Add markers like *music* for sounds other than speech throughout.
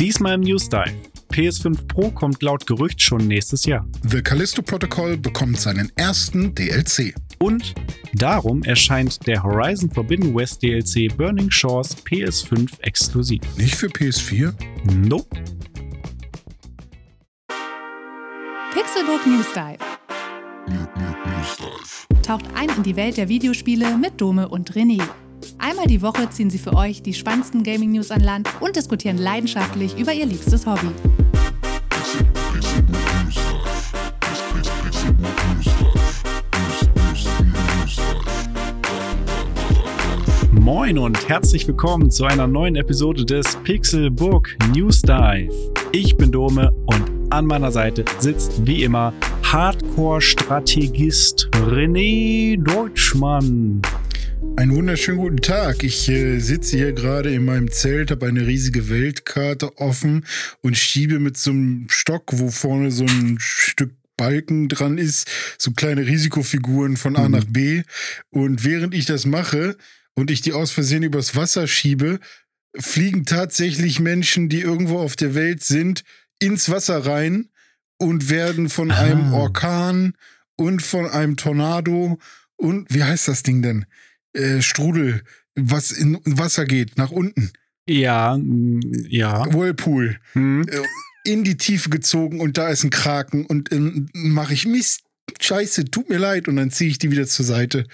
Diesmal im News Dive. PS5 Pro kommt laut Gerücht schon nächstes Jahr. The Callisto Protocol bekommt seinen ersten DLC. Und darum erscheint der Horizon Forbidden West DLC Burning Shores PS5 exklusiv. Nicht für PS4? Nope. Pixelbook News Dive. Taucht ein in die Welt der Videospiele mit Dome und René. Einmal die Woche ziehen sie für euch die spannendsten Gaming-News an Land und diskutieren leidenschaftlich über ihr liebstes Hobby. Moin und herzlich willkommen zu einer neuen Episode des Pixelbook News Dive. Ich bin Dome und an meiner Seite sitzt wie immer Hardcore-Strategist René Deutschmann. Einen wunderschönen guten Tag. Ich äh, sitze hier gerade in meinem Zelt, habe eine riesige Weltkarte offen und schiebe mit so einem Stock, wo vorne so ein Stück Balken dran ist, so kleine Risikofiguren von A Mhm. nach B. Und während ich das mache und ich die aus Versehen übers Wasser schiebe, fliegen tatsächlich Menschen, die irgendwo auf der Welt sind, ins Wasser rein und werden von Ah. einem Orkan und von einem Tornado und wie heißt das Ding denn? Äh, Strudel, was in Wasser geht, nach unten. Ja, ja. Whirlpool. Hm. Äh, in die Tiefe gezogen und da ist ein Kraken und ähm, mache ich Mist. Scheiße, tut mir leid. Und dann ziehe ich die wieder zur Seite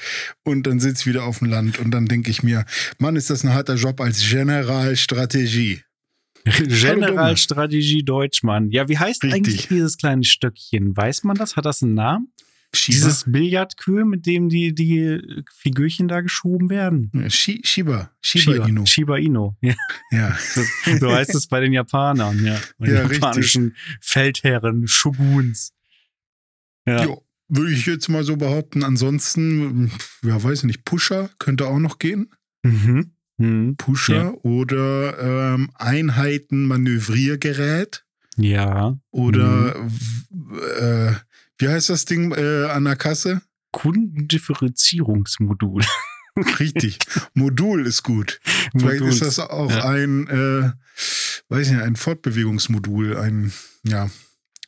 und dann sitze ich wieder auf dem Land. Und dann denke ich mir, Mann, ist das ein harter Job als Generalstrategie. *laughs* Generalstrategie Deutschmann. Ja, wie heißt Richtig. eigentlich dieses kleine Stöckchen? Weiß man das? Hat das einen Namen? Shiba. Dieses Billardkühl, mit dem die, die Figürchen da geschoben werden. Ja, Shi Shiba. Shiba, Inu. Shiba Inu. Ja, Ja. *laughs* so heißt es bei den Japanern, ja. Bei den Ja, richtig. japanischen Feldherren, Shoguns. Ja. Jo, würde ich jetzt mal so behaupten. Ansonsten, ja, weiß ich nicht, Pusher könnte auch noch gehen. Mhm. Mhm. Pusher Ja. oder ähm, Einheiten-Manövriergerät Ja. oder Mhm. äh, wie heißt das Ding äh, an der Kasse? Kundendifferenzierungsmodul. *laughs* Richtig. Modul ist gut. Vielleicht Moduls. ist das auch Ja. ein, äh, weiß ich nicht, ein Fortbewegungsmodul, ein ja,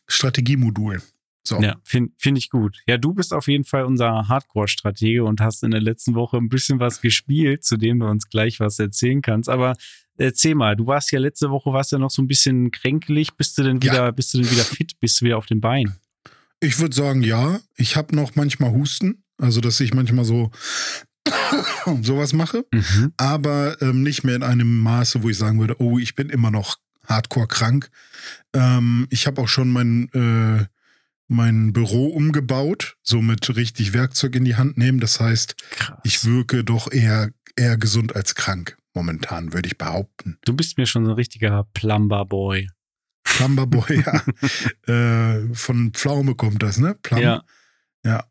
Strategiemodul. So. Ja, finde find ich gut. Ja, du bist auf jeden Fall unser Hardcore-Stratege und hast in der letzten Woche ein bisschen was gespielt, zu dem du uns gleich was erzählen kannst. Aber erzähl mal, du warst ja letzte Woche, warst ja noch so ein bisschen kränkelig. Bist du denn Ja. wieder, bist du denn wieder fit? Bist du wieder auf den Beinen? Ich würde sagen, ja. Ich habe noch manchmal Husten, also dass ich manchmal so *coughs* sowas mache, Mhm. aber ähm, nicht mehr in einem Maße, wo ich sagen würde, oh, ich bin immer noch hardcore krank. Ähm, ich habe auch schon mein, äh, mein Büro umgebaut, so mit richtig Werkzeug in die Hand nehmen. Das heißt, Krass. ich wirke doch eher, eher gesund als krank. Momentan, würde ich behaupten. du bist mir schon so ein richtiger Plumber-Boy. Plumberboy, ja. *laughs* äh, von Pflaume kommt das, ne? Plum. Ja. Ja.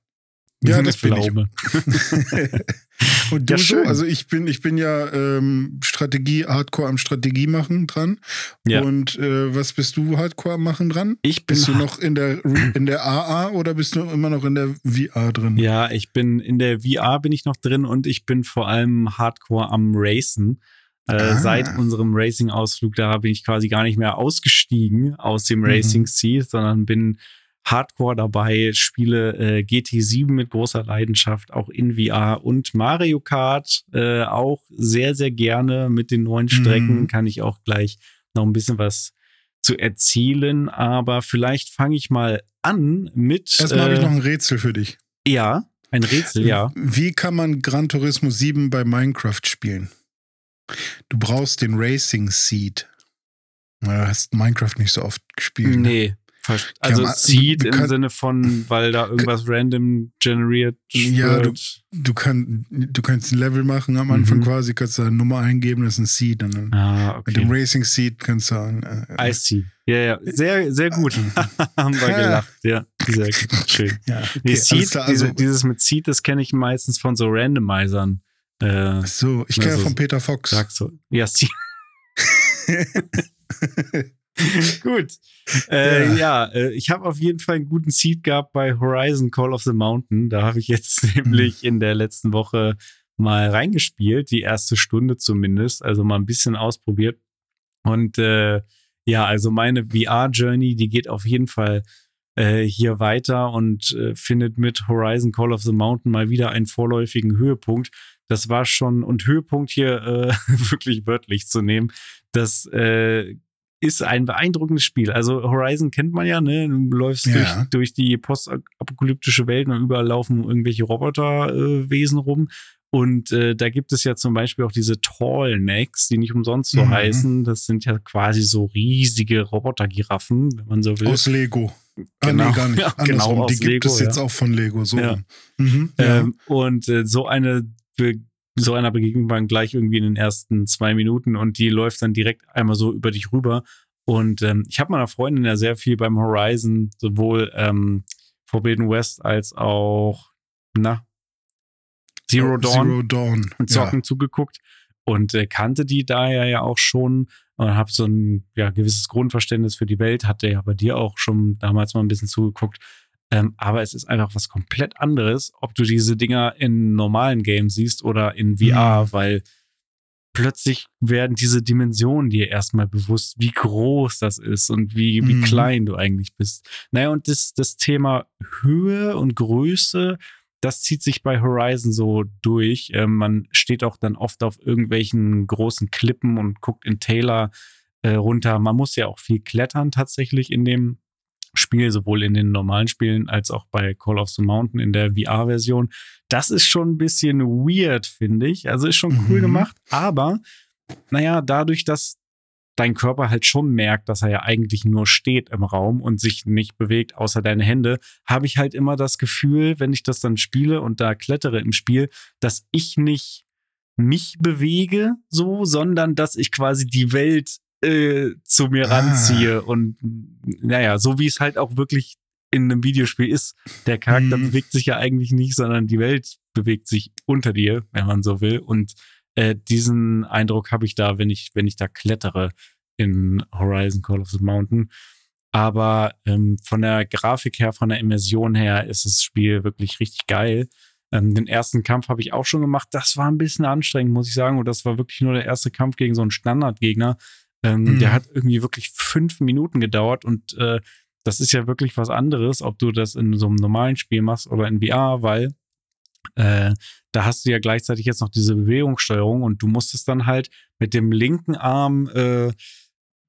Ja, das bin ich. Pflaume. *laughs* *laughs* Und du Ja, so? Also ich bin, ich bin ja ähm, Strategie, Hardcore am Strategie machen dran. Ja. Und äh, was bist du Hardcore am machen dran? Ich bin Bist du noch in der in der AA oder bist du immer noch in der VR drin? Ja, ich bin in der VR bin ich noch drin und ich bin vor allem Hardcore am Racen. Äh, Ah. Seit unserem Racing-Ausflug, da bin ich quasi gar nicht mehr ausgestiegen aus dem Mhm. Racing-Seat, sondern bin Hardcore dabei, spiele äh, GT7 mit großer Leidenschaft, auch in VR und Mario Kart äh, auch sehr, sehr gerne mit den neuen Strecken. Mhm. Kann ich auch gleich noch ein bisschen was zu erzählen, aber vielleicht fange ich mal an mit. Erstmal habe ich äh, noch ein Rätsel für dich. ja, ein Rätsel, ja. Wie kann man Gran Turismo 7 bei Minecraft spielen? Du brauchst den Racing Seed. Du hast Minecraft nicht so oft gespielt. ne? Nee. ver- Also man- Seed du im kann- Sinne von, weil da irgendwas random generiert Ja, wird. Du, kann, du kannst ein Level machen am Anfang Mhm. quasi, kannst du eine Nummer eingeben, das ist ein Seed. Und dann Ah, mit dem okay. Racing Seed kannst du ein, äh, I see. Ja, ja. Sehr, sehr gut. *laughs* *laughs* Haben wir gelacht. Ja, sehr gut. *laughs* Schön. ja, Nee, okay, alles Seed, klar, also, diese, dieses mit Seed, das kenne ich meistens von so Randomizern. Äh, so, ich kenne ja also- von Peter Fox. sagst du. Ja, Seed. *laughs* Gut. Äh, ja, äh, ich habe auf jeden Fall einen guten Seed gehabt bei Horizon Call of the Mountain. Da habe ich jetzt *laughs* nämlich in der letzten Woche mal reingespielt, die erste Stunde zumindest, also mal ein bisschen ausprobiert. Und äh, Ja, also meine VR-Journey, die geht auf jeden Fall äh, hier weiter und äh, findet mit Horizon Call of the Mountain mal wieder einen vorläufigen Höhepunkt. Das war schon, und Höhepunkt hier äh, *laughs* wirklich wörtlich zu nehmen, das äh, ist ein beeindruckendes Spiel. Also Horizon kennt man ja, ne? Du läufst ja. durch, durch die postapokalyptische Welt und überall laufen irgendwelche Roboterwesen äh, rum. Und äh, da gibt es ja zum Beispiel auch diese Tallnecks, die nicht umsonst so mhm. heißen. Das sind ja quasi so riesige Roboter-Giraffen, wenn man so will. Aus Lego. Genau, ah, nee, gar nicht. *laughs* Ja, genau, die gibt Lego, es jetzt ja. auch von Lego. So. Ja. Mhm, ähm, und äh, so eine so einer begegnet man gleich irgendwie in den ersten zwei Minuten und die läuft dann direkt einmal so über dich rüber. Und ähm, ich habe meiner Freundin ja sehr viel beim Horizon, sowohl ähm, Forbidden West als auch, na, Zero oh, Dawn, Zero Dawn. Zocken ja. zugeguckt und äh, kannte die daher ja auch schon und habe so ein ja, gewisses Grundverständnis für die Welt, hatte ja bei dir auch schon damals mal ein bisschen zugeguckt. Ähm, aber es ist einfach was komplett anderes, ob du diese Dinger in normalen Games siehst oder in VR, mhm. weil plötzlich werden diese Dimensionen dir erstmal bewusst, wie groß das ist und wie, wie mhm. klein du eigentlich bist. Naja, und das, das Thema Höhe und Größe, das zieht sich bei Horizon so durch. Ähm, man steht auch dann oft auf irgendwelchen großen Klippen und guckt in Taylor äh, runter. Man muss ja auch viel klettern tatsächlich in dem Spiel, sowohl in den normalen Spielen als auch bei Call of the Mountain in der VR-Version. Das ist schon ein bisschen weird, finde ich. Also ist schon cool mhm. gemacht, aber naja, dadurch, dass dein Körper halt schon merkt, dass er ja eigentlich nur steht im Raum und sich nicht bewegt, außer deine Hände, habe ich halt immer das Gefühl, wenn ich das dann spiele und da klettere im Spiel, dass ich nicht mich bewege so, sondern dass ich quasi die Welt äh, zu mir ah. ranziehe. Und naja, so wie es halt auch wirklich in einem Videospiel ist. Der Charakter mhm. bewegt sich ja eigentlich nicht, sondern die Welt bewegt sich unter dir, wenn man so will. Und äh, diesen Eindruck habe ich da, wenn ich, wenn ich da klettere in Horizon Call of the Mountain. Aber ähm, von der Grafik her, von der Immersion her ist das Spiel wirklich richtig geil. Ähm, den ersten Kampf habe ich auch schon gemacht. Das war ein bisschen anstrengend, muss ich sagen. Und das war wirklich nur der erste Kampf gegen so einen Standardgegner. Ähm, mhm. Der hat irgendwie wirklich fünf Minuten gedauert und äh, das ist ja wirklich was anderes, ob du das in so einem normalen Spiel machst oder in VR, weil äh, da hast du ja gleichzeitig jetzt noch diese Bewegungssteuerung und du musstest dann halt mit dem linken Arm äh,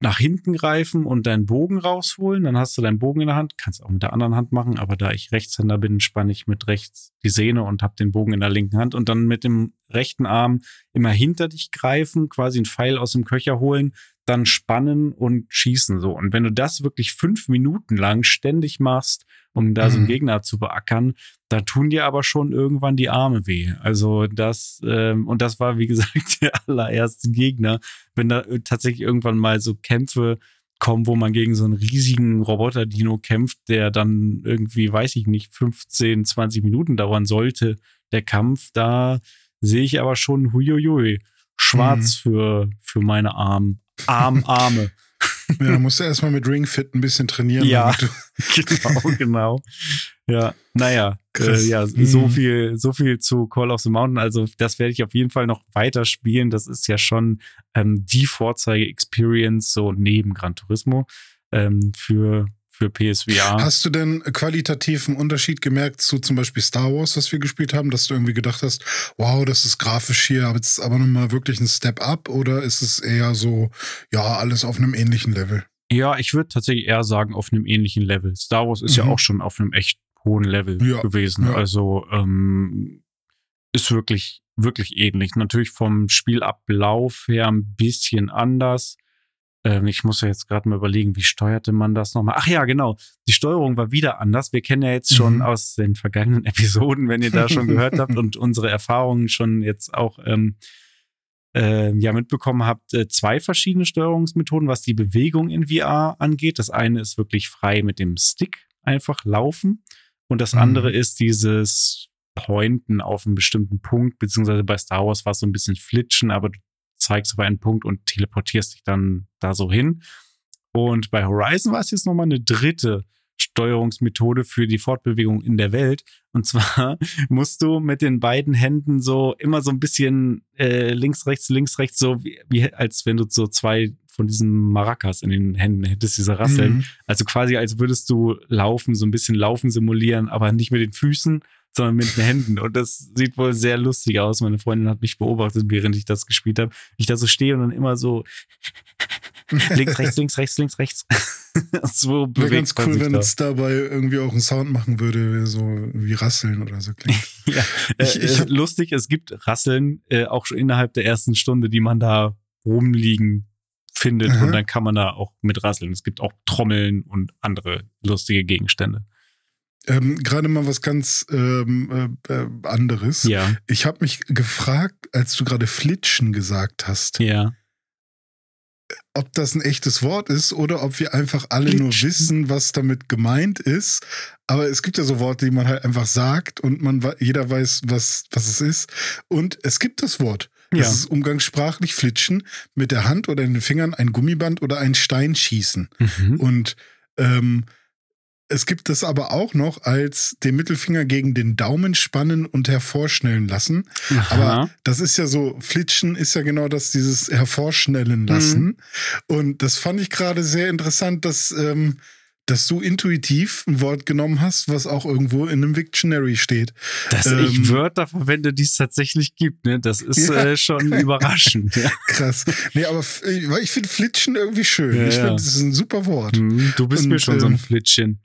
nach hinten greifen und deinen Bogen rausholen. Dann hast du deinen Bogen in der Hand, kannst auch mit der anderen Hand machen, aber da ich Rechtshänder bin, spanne ich mit rechts die Sehne und habe den Bogen in der linken Hand und dann mit dem rechten Arm immer hinter dich greifen, quasi einen Pfeil aus dem Köcher holen, dann spannen und schießen so. Und wenn du das wirklich fünf Minuten lang ständig machst, um da so einen mhm. Gegner zu beackern, da tun dir aber schon irgendwann die Arme weh. Also das, ähm, und das war, wie *laughs* gesagt, der allererste Gegner. Wenn da tatsächlich irgendwann mal so Kämpfe kommen, wo man gegen so einen riesigen Roboter-Dino kämpft, der dann irgendwie, weiß ich nicht, 15, 20 Minuten dauern sollte, der Kampf, da sehe ich aber schon huiuiui, schwarz mhm. für, für meine Arme. Arm, Arme. *laughs* Ja, musst du erstmal mit Ringfit ein bisschen trainieren. Ja, *laughs* genau, genau. Ja, naja, äh, ja, so mhm. viel, so viel zu Call of the Mountain. Also, das werde ich auf jeden Fall noch weiter spielen. Das ist ja schon ähm, die Vorzeige-Experience, so neben Gran Turismo, ähm, für, für PSVR. Hast du denn qualitativ einen Unterschied gemerkt zu zum Beispiel Star Wars, was wir gespielt haben, dass du irgendwie gedacht hast, wow, das ist grafisch hier, aber jetzt aber nochmal wirklich ein Step up oder ist es eher so, ja, alles auf einem ähnlichen Level? Ja, ich würde tatsächlich eher sagen, auf einem ähnlichen Level. Star Wars ist mhm. ja auch schon auf einem echt hohen Level ja, gewesen. Ja. Also ähm, ist wirklich, wirklich ähnlich. Natürlich vom Spielablauf her ein bisschen anders. Ähm, ich muss ja jetzt gerade mal überlegen, wie steuerte man das nochmal? Ach ja, genau. Die Steuerung war wieder anders. Wir kennen ja jetzt schon mhm. aus den vergangenen *laughs* Episoden, wenn ihr da schon *laughs* gehört habt und unsere Erfahrungen schon jetzt auch ähm, äh, ja mitbekommen habt, äh, zwei verschiedene Steuerungsmethoden, was die Bewegung in VR angeht. Das eine ist wirklich frei mit dem Stick einfach laufen und das mhm. andere ist dieses Pointen auf einen bestimmten Punkt, beziehungsweise bei Star Wars war es so ein bisschen Flitschen, aber du zeigst auf einen Punkt und teleportierst dich dann da so hin. Und bei Horizon war es jetzt nochmal eine dritte Steuerungsmethode für die Fortbewegung in der Welt. Und zwar *laughs* musst du mit den beiden Händen so immer so ein bisschen äh, links, rechts, links, rechts, so wie, wie als wenn du so zwei von diesem Maracas in den Händen hättest, diese Rasseln. Mhm. Also quasi, als würdest du laufen, so ein bisschen Laufen simulieren, aber nicht mit den Füßen, sondern mit den Händen. Und das sieht wohl sehr lustig aus. Meine Freundin hat mich beobachtet, während ich das gespielt habe. Ich da so stehe und dann immer so *laughs* links, rechts, links, rechts, links, rechts. *laughs* so Wäre bewegt ganz man cool, wenn da. es dabei irgendwie auch einen Sound machen würde, so wie Rasseln oder so klingt. *laughs* Ja, Ich- äh, ich hab- lustig, es gibt Rasseln äh, auch schon innerhalb der ersten Stunde, die man da rumliegen findet Aha. und dann kann man da auch mit rasseln. Es gibt auch Trommeln und andere lustige Gegenstände. Ähm, Gerade mal was ganz ähm, äh, äh, anderes. Ja, Ich habe mich gefragt, als du gerade Flitschen gesagt hast, ja. ob das ein echtes Wort ist oder ob wir einfach alle nur Flitschen. wissen, was damit gemeint ist. Aber es gibt ja so Worte, die man halt einfach sagt und man jeder weiß, was, was es ist. Und es gibt das Wort. Ja. Das ist umgangssprachlich Flitschen, mit der Hand oder den Fingern ein Gummiband oder ein Stein schießen. Mhm. Und ähm, es gibt das aber auch noch als den Mittelfinger gegen den Daumen spannen und hervorschnellen lassen. Aber Aha. das ist ja so, Flitschen ist ja genau das, dieses hervorschnellen lassen. Mhm. Und das fand ich gerade sehr interessant, dass, ähm, dass du intuitiv ein Wort genommen hast, was auch irgendwo in einem Dictionary steht. dass ähm, ich Wörter verwende, die es tatsächlich gibt, ne? Das ist Ja. äh, schon *laughs* überraschend. Ja. Krass. Nee, aber ich finde Flitschen irgendwie schön. Ja, ich finde, das ist ein super Wort. Mhm, Du bist mir Und, schon so ein ähm, Flittchen.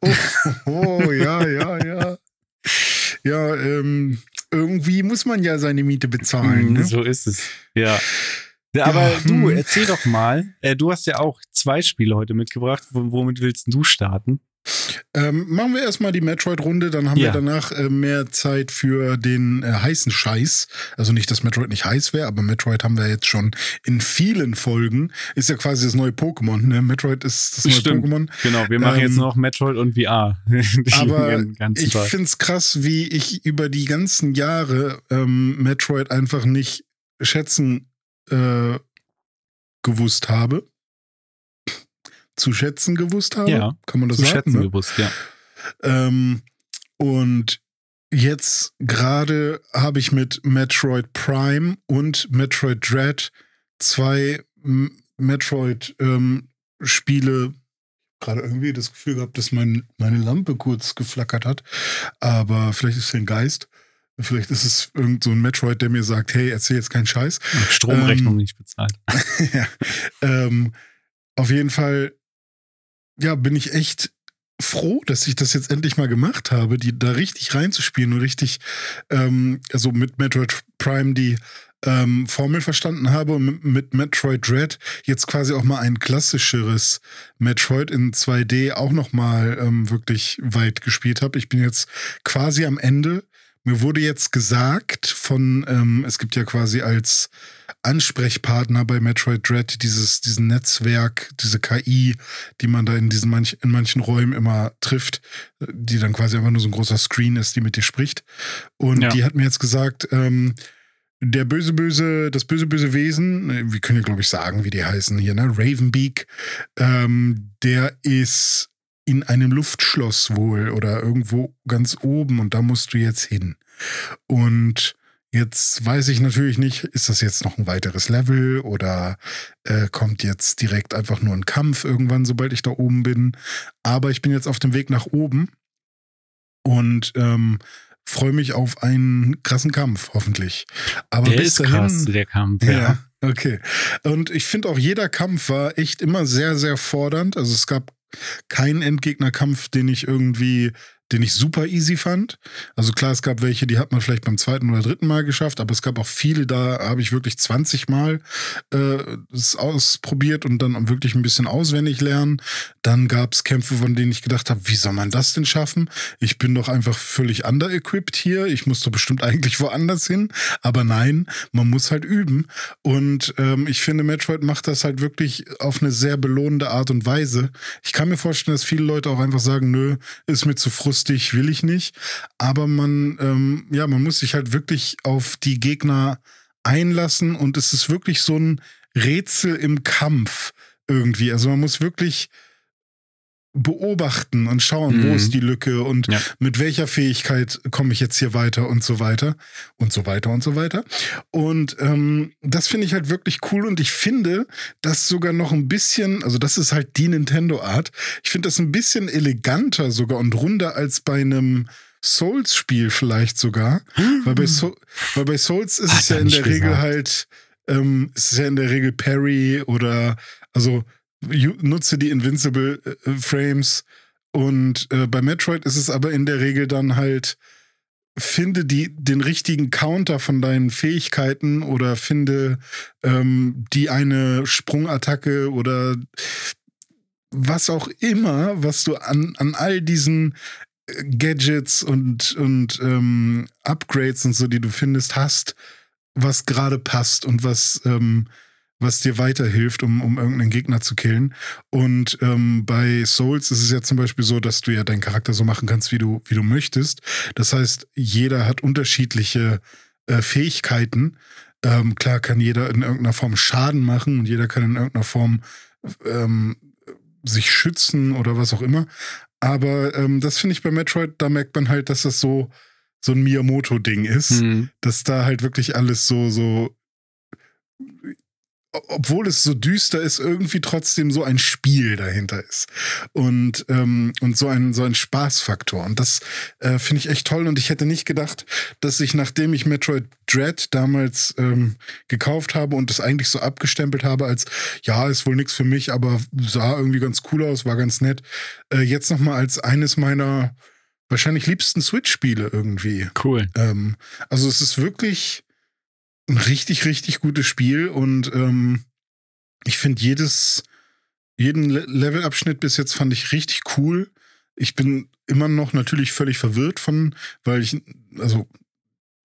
Oh, oh ja, ja, ja. Ja, ähm, irgendwie muss man ja seine Miete bezahlen. Mhm, Ne? So ist es. Ja. Ja, aber du, hm. erzähl doch mal. Äh, du hast ja auch zwei Spiele heute mitgebracht. W womit willst du starten? Ähm, machen wir erstmal die Metroid-Runde, dann haben Ja. wir danach äh, mehr Zeit für den äh, heißen Scheiß. Also nicht, dass Metroid nicht heiß wäre, aber Metroid haben wir jetzt schon in vielen Folgen. Ist ja quasi das neue Pokémon, ne? Metroid ist das neue Stimmt. Pokémon. Genau, wir machen Ähm, jetzt noch Metroid und VR. *laughs* Aber *laughs* ich finde es krass, wie ich über die ganzen Jahre ähm, Metroid einfach nicht schätzen äh, gewusst habe. Zu schätzen gewusst habe. Ja, Kann man das zu sagen? schätzen ne? gewusst, ja. Ähm, und jetzt gerade habe ich mit Metroid Prime und Metroid Dread zwei Metroid-Spiele gerade irgendwie das Gefühl gehabt, dass mein, meine Lampe kurz geflackert hat. Aber vielleicht ist es ein Geist. Vielleicht ist es irgend so ein Metroid, der mir sagt, hey, erzähl jetzt keinen Scheiß. Stromrechnung Ähm, nicht bezahlt. *laughs* ja. ähm, auf jeden Fall, ja, bin ich echt froh, dass ich das jetzt endlich mal gemacht habe, die da richtig reinzuspielen und richtig, ähm, also mit Metroid Prime die ähm, Formel verstanden habe und mit, Metroid Dread jetzt quasi auch mal ein klassischeres Metroid in 2D auch noch mal ähm, wirklich weit gespielt habe. Ich bin jetzt quasi am Ende. Mir wurde jetzt gesagt von, ähm, es gibt ja quasi als Ansprechpartner bei Metroid Dread dieses, diesen Netzwerk, diese KI, die man da in diesen manch, in manchen Räumen immer trifft, die dann quasi einfach nur so ein großer Screen ist, die mit dir spricht. Und Ja. die hat mir jetzt gesagt, ähm, der böse, böse, das böse, böse Wesen, wir können ja, glaube ich, sagen, wie die heißen hier, ne? Ravenbeak, ähm, der ist in einem Luftschloss wohl oder irgendwo ganz oben und da musst du jetzt hin. Und jetzt weiß ich natürlich nicht, ist das jetzt noch ein weiteres Level oder äh, kommt jetzt direkt einfach nur ein Kampf irgendwann, sobald ich da oben bin. Aber ich bin jetzt auf dem Weg nach oben und ähm, freue mich auf einen krassen Kampf, hoffentlich. Aber Der bis ist dahin, krass, der Kampf. Ja. ja, okay. Und ich finde auch jeder Kampf war echt immer sehr, sehr fordernd. Also es gab keinen Endgegnerkampf, den ich irgendwie, den ich super easy fand. Also klar, es gab welche, die hat man vielleicht beim zweiten oder dritten Mal geschafft, aber es gab auch viele, da habe ich wirklich 20 Mal äh, es ausprobiert und dann wirklich ein bisschen auswendig lernen. Dann gab es Kämpfe, von denen ich gedacht habe, wie soll man das denn schaffen? Ich bin doch einfach völlig under-equipped hier. Ich muss doch bestimmt *laughs* eigentlich woanders hin. Aber nein, man muss halt üben. Und ähm, ich finde, Metroid macht das halt wirklich auf eine sehr belohnende Art und Weise. Ich kann mir vorstellen, dass viele Leute auch einfach sagen, nö, ist mir zu frustig, will ich nicht. Aber man, ähm, ja, man muss sich halt wirklich auf die Gegner einlassen und es ist wirklich so ein Rätsel im Kampf irgendwie. Also man muss wirklich beobachten und schauen, Mhm. wo ist die Lücke und Ja. mit welcher Fähigkeit komme ich jetzt hier weiter und so weiter und so weiter und so weiter. Und ähm, das finde ich halt wirklich cool und ich finde das sogar noch ein bisschen, also das ist halt die Nintendo-Art, ich finde das ein bisschen eleganter sogar und runder als bei einem Souls-Spiel vielleicht sogar. Weil bei, so weil bei Souls ist Hat es ja in der Regel gesagt. halt, ähm, es ist ja in der Regel Parry oder also nutze die Invincible äh, Frames. Und äh, bei Metroid ist es aber in der Regel dann halt, finde die, den richtigen Counter von deinen Fähigkeiten oder finde ähm, die eine Sprungattacke oder was auch immer, was du an, an all diesen äh, Gadgets und, und ähm, Upgrades und so, die du findest, hast, was gerade passt und was, ähm, was dir weiterhilft, um, um irgendeinen Gegner zu killen. Und ähm, bei Souls ist es ja zum Beispiel so, dass du ja deinen Charakter so machen kannst, wie du, wie du möchtest. Das heißt, jeder hat unterschiedliche äh, Fähigkeiten. Ähm, klar kann jeder in irgendeiner Form Schaden machen und jeder kann in irgendeiner Form ähm, sich schützen oder was auch immer. Aber ähm, das finde ich bei Metroid, da merkt man halt, dass das so, so ein Miyamoto-Ding ist Mhm. dass da halt wirklich alles so, so, obwohl es so düster ist, irgendwie trotzdem so ein Spiel dahinter ist. Und, ähm, und so ein, so ein Spaßfaktor. Und das äh, finde ich echt toll. Und ich hätte nicht gedacht, dass ich, nachdem ich Metroid Dread damals ähm, gekauft habe und das eigentlich so abgestempelt habe als, ja, ist wohl nichts für mich, aber sah irgendwie ganz cool aus, war ganz nett, äh, jetzt nochmal als eines meiner wahrscheinlich liebsten Switch-Spiele irgendwie Cool. ähm, also es ist wirklich ein richtig, richtig gutes Spiel und ähm, ich finde jedes, jeden Le Levelabschnitt bis jetzt fand ich richtig cool. Ich bin immer noch natürlich völlig verwirrt von, weil ich, also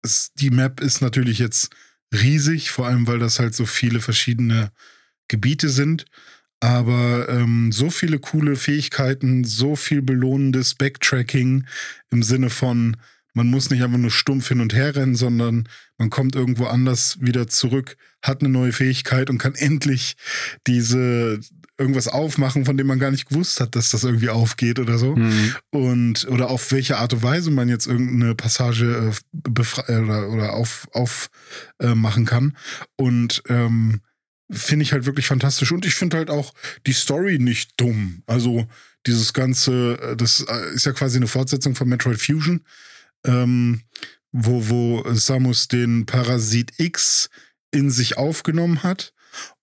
es, die Map ist natürlich jetzt riesig, vor allem weil das halt so viele verschiedene Gebiete sind. Aber ähm, so viele coole Fähigkeiten, so viel belohnendes Backtracking im Sinne von, man muss nicht einfach nur stumpf hin und her rennen, sondern man kommt irgendwo anders wieder zurück, hat eine neue Fähigkeit und kann endlich diese irgendwas aufmachen, von dem man gar nicht gewusst hat, dass das irgendwie aufgeht oder so. Mhm. Und oder auf welche Art und Weise man jetzt irgendeine Passage äh, äh, oder, oder auf, auf äh, machen kann. Und ähm, finde ich halt wirklich fantastisch. Und ich finde halt auch die Story nicht dumm. Also dieses Ganze, äh, das äh, ist ja quasi eine Fortsetzung von Metroid Fusion, ähm, wo, wo Samus den Parasit X in sich aufgenommen hat.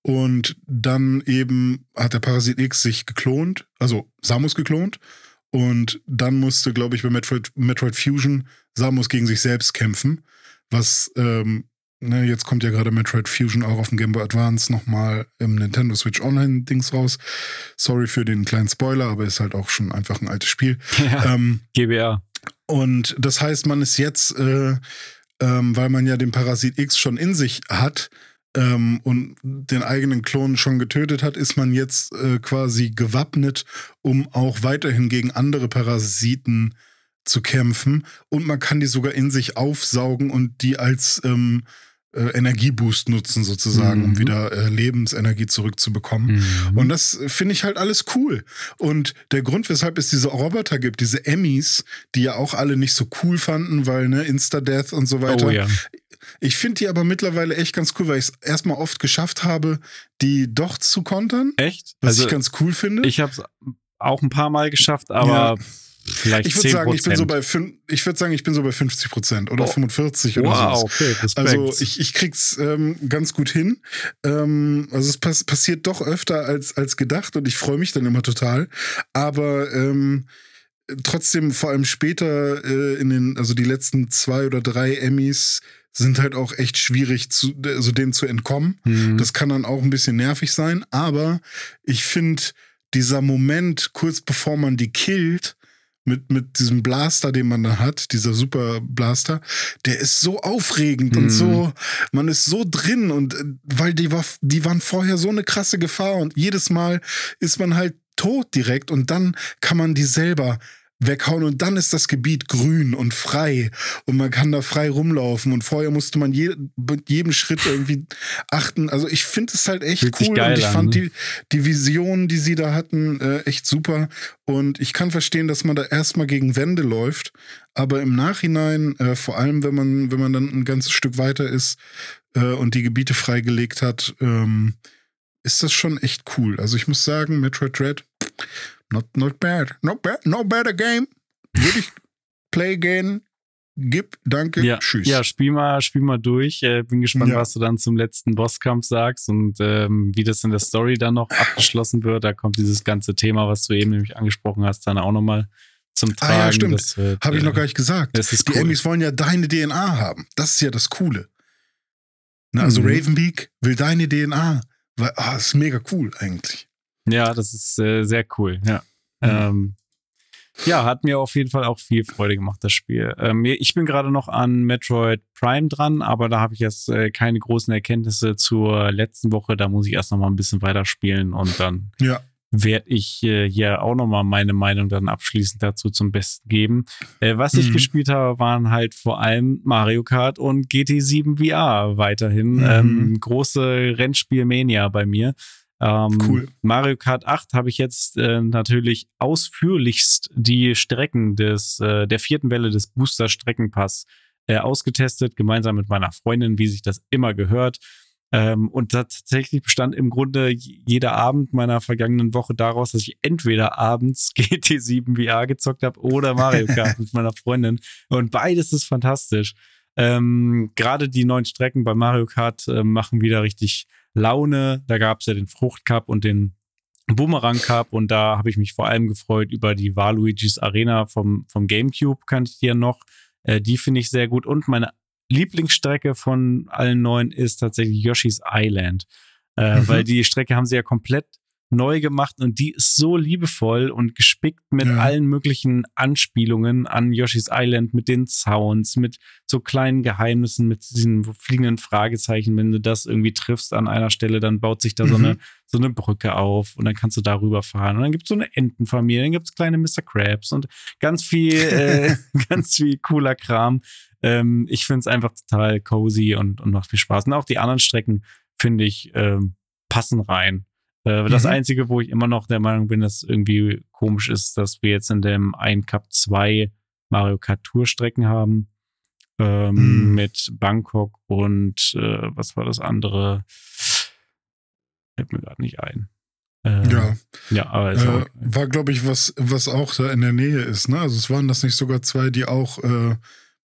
Und dann eben hat der Parasit X sich geklont, also Samus geklont. Und dann musste, glaube ich, bei Metroid, Metroid Fusion Samus gegen sich selbst kämpfen. Was, ähm, ne, jetzt kommt ja gerade Metroid Fusion auch auf dem Game Boy Advance nochmal im Nintendo Switch Online-Dings raus. Sorry für den kleinen Spoiler, aber ist halt auch schon einfach ein altes Spiel. *laughs* Ja, Ähm, GBR. Und das heißt, man ist jetzt, äh, ähm, weil man ja den Parasit X schon in sich hat ähm, und den eigenen Klon schon getötet hat, ist man jetzt äh, quasi gewappnet, um auch weiterhin gegen andere Parasiten zu kämpfen. Und man kann die sogar in sich aufsaugen und die als ähm, äh, Energieboost nutzen, sozusagen, um Mhm. wieder äh, Lebensenergie zurückzubekommen. Mhm. Und das finde ich halt alles cool. Und der Grund, weshalb es diese Roboter gibt, diese Emmys, die ja auch alle nicht so cool fanden, weil, ne, Insta-Death und so weiter. oh ja. Ich finde die aber mittlerweile echt ganz cool, weil ich es erstmal oft geschafft habe, die doch zu kontern, Echt? was also ich ganz cool finde. ich habe es auch ein paar Mal geschafft, aber vielleicht Ich würde 10%. sagen, ich bin so bei ich würde sagen, ich bin so bei 50 Prozent oder Oh. 45 oder Wow, so. okay, Respekt. Also ich, ich krieg's ähm, ganz gut hin. Ähm, also es pass passiert doch öfter als, als gedacht und ich freue mich dann immer total. Aber ähm, trotzdem, vor allem später äh, in den, also die letzten zwei oder drei Emmys sind halt auch echt schwierig, zu, also denen zu entkommen. Mhm. Das kann dann auch ein bisschen nervig sein, aber ich finde, dieser Moment, kurz bevor man die killt, mit, mit diesem Blaster, den man da hat, dieser Super Blaster, der ist so aufregend Mhm. und so, man ist so drin und äh, weil die, war, die waren vorher so eine krasse Gefahr und jedes Mal ist man halt tot direkt und dann kann man die selber weghauen und dann ist das Gebiet grün und frei und man kann da frei rumlaufen und vorher musste man je, mit jedem Schritt irgendwie achten. Also ich finde es halt echt Fühlt cool und ich an, fand ne? die, die Visionen, die sie da hatten, äh, echt super und ich kann verstehen, dass man da erstmal gegen Wände läuft, aber im Nachhinein, äh, vor allem wenn man, wenn man dann ein ganzes Stück weiter ist äh, und die Gebiete freigelegt hat, ähm, ist das schon echt cool. Also ich muss sagen, Metroid Dread, not, not bad. Not bad, bad a game. Würde ich play again. Gib, danke, Ja, tschüss. ja, spiel mal, spiel mal durch. Äh, bin gespannt, Ja. was du dann zum letzten Bosskampf sagst und ähm, wie das in der Story dann noch abgeschlossen wird. Da kommt dieses ganze Thema, was du eben nämlich angesprochen hast, dann auch nochmal zum Tragen. Ah ja, stimmt. Habe ich noch äh, gar nicht gesagt. Die cool. Emmys wollen ja deine DNA haben. Das ist ja das Coole. Na, also Mhm. Ravenbeak will deine DNA. Weil, ah, ist mega cool eigentlich. Ja, das ist äh, sehr cool. Ja. Ähm, ja, hat mir auf jeden Fall auch viel Freude gemacht, das Spiel. Ähm, ich bin gerade noch an Metroid Prime dran, aber da habe ich jetzt äh, keine großen Erkenntnisse zur letzten Woche. Da muss ich erst noch mal ein bisschen weiterspielen und dann Ja. werde ich äh, hier auch noch mal meine Meinung dann abschließend dazu zum Besten geben. Äh, was ich Mhm. gespielt habe, waren halt vor allem Mario Kart und GT7 VR weiterhin. Mhm. Ähm, große Rennspielmania bei mir. Ähm, Cool. Mario Kart 8 habe ich jetzt äh, natürlich ausführlichst die Strecken des, äh, der vierten Welle des Booster Streckenpass äh, ausgetestet, gemeinsam mit meiner Freundin, wie sich das immer gehört. Ähm, und tatsächlich bestand im Grunde jeder Abend meiner vergangenen Woche daraus, dass ich entweder abends *laughs* GT7 VR gezockt habe oder Mario Kart mit meiner Freundin. Und beides ist fantastisch. Ähm, Gerade die neuen Strecken bei Mario Kart äh, machen wieder richtig Laune. Da gab es ja den Frucht Cup und den Boomerang Cup und da habe ich mich vor allem gefreut über die Waluigi's Arena vom, vom GameCube, kannte ich ja noch. Äh, die finde ich sehr gut. Und meine Lieblingsstrecke von allen neuen ist tatsächlich Yoshi's Island. Äh, Mhm. Weil die Strecke haben sie ja komplett neu gemacht und die ist so liebevoll und gespickt mit Ja. allen möglichen Anspielungen an Yoshi's Island, mit den Sounds, mit so kleinen Geheimnissen, mit diesen fliegenden Fragezeichen. Wenn du das irgendwie triffst an einer Stelle, dann baut sich da so, Mhm. eine, so eine Brücke auf und dann kannst du darüber fahren. Und dann gibt es so eine Entenfamilie, dann gibt es kleine Mr. Krabs und ganz viel, äh, *laughs* ganz viel cooler Kram. Ähm, ich finde es einfach total cozy und, und macht viel Spaß. Und auch die anderen Strecken, finde ich, ähm, passen rein. Äh, das Mhm. Einzige, wo ich immer noch der Meinung bin, dass irgendwie komisch ist, dass wir jetzt in dem ein Cup 2 Mario Kart Tour Strecken haben. Ähm, Mhm. Mit Bangkok und äh, was war das andere? Fällt mir gerade nicht ein. Äh, Ja. Ja, aber ist auch Äh, war, glaube ich, was, was auch da in der Nähe ist, ne? Also es waren das nicht sogar zwei, die auch äh,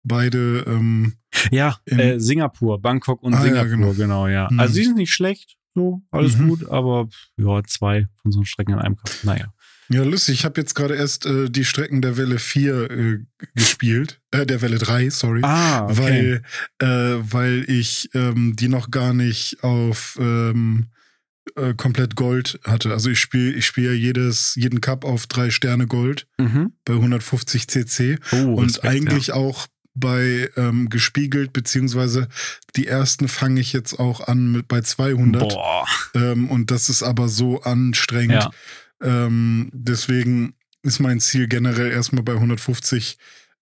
beide ähm, Ja, In- äh, Singapur, Bangkok und Ah, ja, Singapur, genau. genau. ja. Mhm. Also die sind nicht schlecht, so, alles Mhm. gut, aber ja, zwei von so Strecken in einem Cup. Naja. Ja, lustig. Ich habe jetzt gerade erst äh, die Strecken der Welle 4 äh, gespielt. Äh, der Welle 3, sorry. Ah, okay. Weil, äh, weil ich ähm, die noch gar nicht auf ähm, äh, komplett Gold hatte. Also ich spiele ich spiel ja jedes, jeden Cup auf drei Sterne Gold mhm. bei 150 cc. oh, Und Respekt, eigentlich auch bei ähm, gespiegelt, beziehungsweise die ersten fange ich jetzt auch an mit bei ja. 200. Boah. Ähm, und das ist aber so anstrengend. Ja. Ähm, deswegen ist mein Ziel generell erstmal bei 150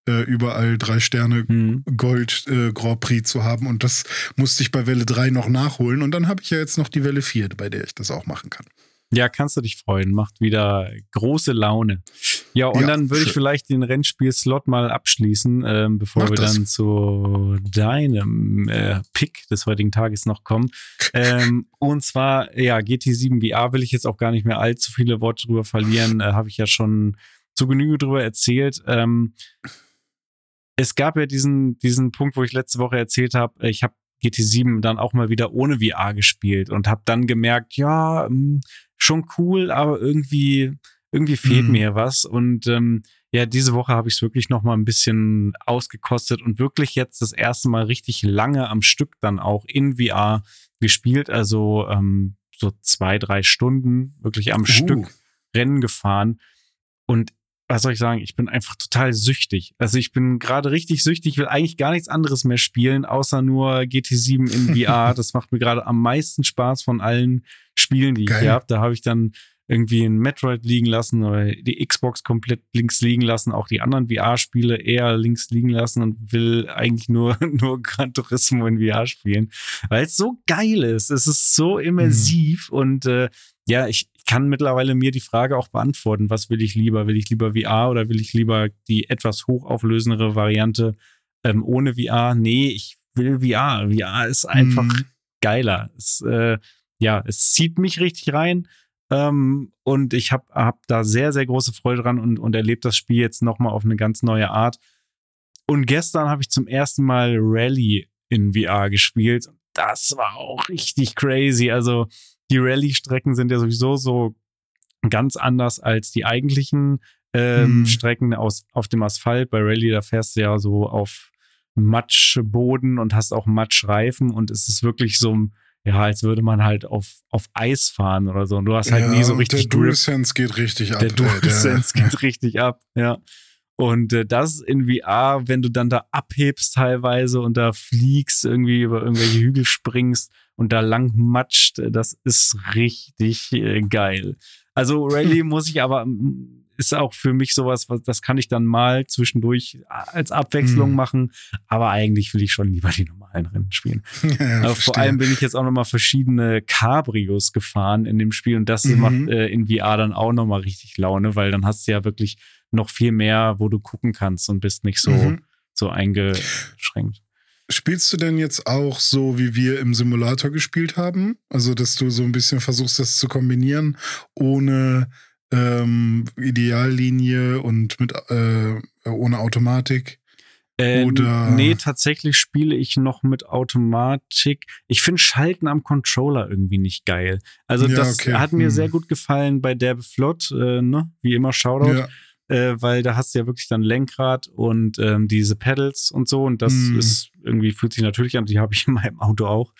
äh, überall drei Sterne Mhm. Gold äh, Grand Prix zu haben. Und das musste ich bei Welle 3 noch nachholen. Und dann habe ich ja jetzt noch die Welle 4, bei der ich das auch machen kann. Ja, kannst du dich freuen. Macht wieder große Laune. Ja, und Ja, dann würde ich vielleicht den Rennspiel-Slot mal abschließen, ähm, bevor Mach wir das. dann zu deinem äh, Pick des heutigen Tages noch kommen. ähm, und zwar, ja, GT7 VR will ich jetzt auch gar nicht mehr allzu viele Worte drüber verlieren. Äh, Habe ich ja schon zu Genüge drüber erzählt. Ähm, es gab ja diesen, diesen Punkt, wo ich letzte Woche erzählt habe, ich habe GT7 dann auch mal wieder ohne VR gespielt und habe dann gemerkt, ja, mh, schon cool, aber irgendwie, irgendwie fehlt Mhm. mir was. Und ähm, ja, diese Woche habe ich es wirklich noch mal ein bisschen ausgekostet und wirklich jetzt das erste Mal richtig lange am Stück dann auch in VR gespielt. Also ähm, so zwei, drei Stunden wirklich am Uh. Stück Rennen gefahren. Und was soll ich sagen, ich bin einfach total süchtig. Also ich bin gerade richtig süchtig, will eigentlich gar nichts anderes mehr spielen, außer nur GT7 in VR. *laughs* das macht mir gerade am meisten Spaß von allen Spielen, die Geil. ich hier habe. Da habe ich dann irgendwie ein Metroid liegen lassen oder die Xbox komplett links liegen lassen, auch die anderen VR-Spiele eher links liegen lassen und will eigentlich nur, *laughs* nur Gran Turismo in VR spielen, weil es so geil ist. Es ist so immersiv mhm. und äh, ja, ich kann mittlerweile mir die Frage auch beantworten, was will ich lieber? Will ich lieber VR oder will ich lieber die etwas hochauflösendere Variante ähm, ohne VR? Nee, ich will VR. VR ist einfach mhm. geiler. Es, äh, ja, es zieht mich richtig rein. Ähm, und ich habe hab da sehr, sehr große Freude dran und, und erlebe das Spiel jetzt nochmal auf eine ganz neue Art. Und gestern habe ich zum ersten Mal Rally in VR gespielt. Das war auch richtig crazy. Also die Rallye-Strecken sind ja sowieso so ganz anders als die eigentlichen ähm, hm. Strecken aus, auf dem Asphalt. Bei Rallye, da fährst du ja so auf Matschboden und hast auch Matschreifen und es ist wirklich so ein ja, als würde man halt auf, auf Eis fahren oder so. Und du hast halt ja, nie so richtig. Der DualSense geht richtig ab. Der DualSense geht richtig ab, ja. Und äh, das in VR, wenn du dann da abhebst teilweise und da fliegst, irgendwie über irgendwelche Hügel springst und da lang matscht, äh, das ist richtig äh, geil. Also Rayleigh *laughs* muss ich aber ist auch für mich sowas, was, das kann ich dann mal zwischendurch als Abwechslung mhm. machen. Aber eigentlich will ich schon lieber die normalen Rennen spielen. *laughs* Ja, vor allem bin ich jetzt auch nochmal verschiedene Cabrios gefahren in dem Spiel und das mhm. macht äh, in VR dann auch nochmal richtig Laune, weil dann hast du ja wirklich noch viel mehr, wo du gucken kannst und bist nicht so, mhm. so eingeschränkt. Spielst du denn jetzt auch so, wie wir im Simulator gespielt haben? Also, dass du so ein bisschen versuchst, das zu kombinieren, ohne ähm, Ideallinie und mit äh, ohne Automatik? Äh, Oder nee, tatsächlich spiele ich noch mit Automatik. Ich finde Schalten am Controller irgendwie nicht geil. Also ja, das okay. hat mir hm. sehr gut gefallen bei Derbe Flott, äh, ne? Wie immer Shoutout. Ja äh, weil da hast du ja wirklich dann Lenkrad und ähm, diese Pedals und so und das mm. ist irgendwie fühlt sich natürlich an, die habe ich *laughs* in meinem Auto auch.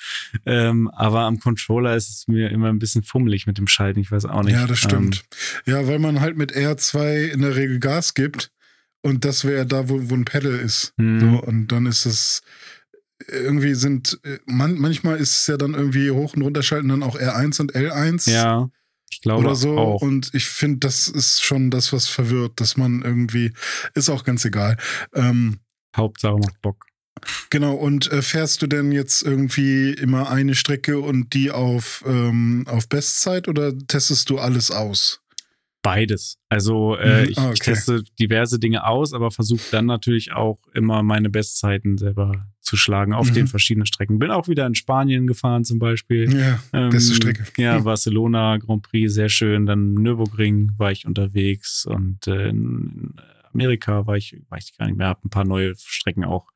Ähm, aber am Controller ist es mir immer ein bisschen fummelig mit dem Schalten, ich weiß auch nicht. Ja, das stimmt. Ähm, ja, weil man halt mit R2 in der Regel Gas gibt und das wäre da, wo, wo ein Pedal ist. Mm. So, und dann ist es irgendwie sind, äh, man, manchmal ist es ja dann irgendwie hoch und runter schalten dann auch R1 und L1. Ja. Ich glaube oder so. Auch. Und ich finde, das ist schon das, was verwirrt, dass man irgendwie, ist auch ganz egal. Ähm, Hauptsache macht Bock. Genau, und äh, fährst du denn jetzt irgendwie immer eine Strecke und die auf, ähm, auf Bestzeit oder testest du alles aus? Beides. Also äh, mhm. ich, ah, okay. ich, teste diverse Dinge aus, aber versuche dann natürlich auch immer meine Bestzeiten selber zu schlagen auf mhm. den verschiedenen Strecken. Bin auch wieder in Spanien gefahren zum Beispiel. Ja, ähm, beste Strecke. Ja, Barcelona Grand Prix, sehr schön. Dann Nürburgring war ich unterwegs und äh, in Amerika war ich, weiß ich gar nicht mehr, habe ein paar neue Strecken auch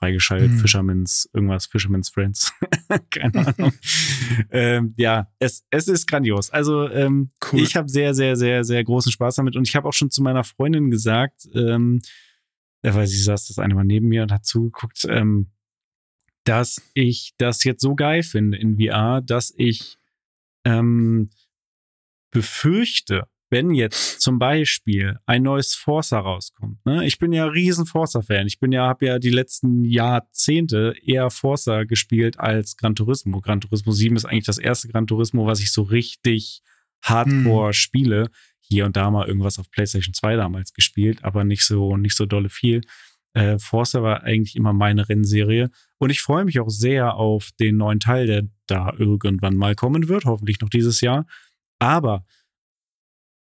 freigeschaltet. Hm. Fisherman's, irgendwas, Fisherman's Friends. *laughs* Keine Ahnung. *laughs* ähm, ja, es, es ist grandios. Also ähm, cool. ich habe sehr, sehr, sehr, sehr großen Spaß damit. Und ich habe auch schon zu meiner Freundin gesagt, ähm, weil sie saß das eine Mal neben mir und hat zugeguckt, ähm, dass ich das jetzt so geil finde in VR, dass ich ähm, befürchte, wenn jetzt zum Beispiel ein neues Forza rauskommt, ne? ich bin ja riesen Forza-Fan. Ich bin ja, habe ja die letzten Jahrzehnte eher Forza gespielt als Gran Turismo. Gran Turismo 7 ist eigentlich das erste Gran Turismo, was ich so richtig hardcore hm. spiele. Hier und da mal irgendwas auf PlayStation 2 damals gespielt, aber nicht so, nicht so dolle viel. Äh, Forza war eigentlich immer meine Rennserie. Und ich freue mich auch sehr auf den neuen Teil, der da irgendwann mal kommen wird, hoffentlich noch dieses Jahr. Aber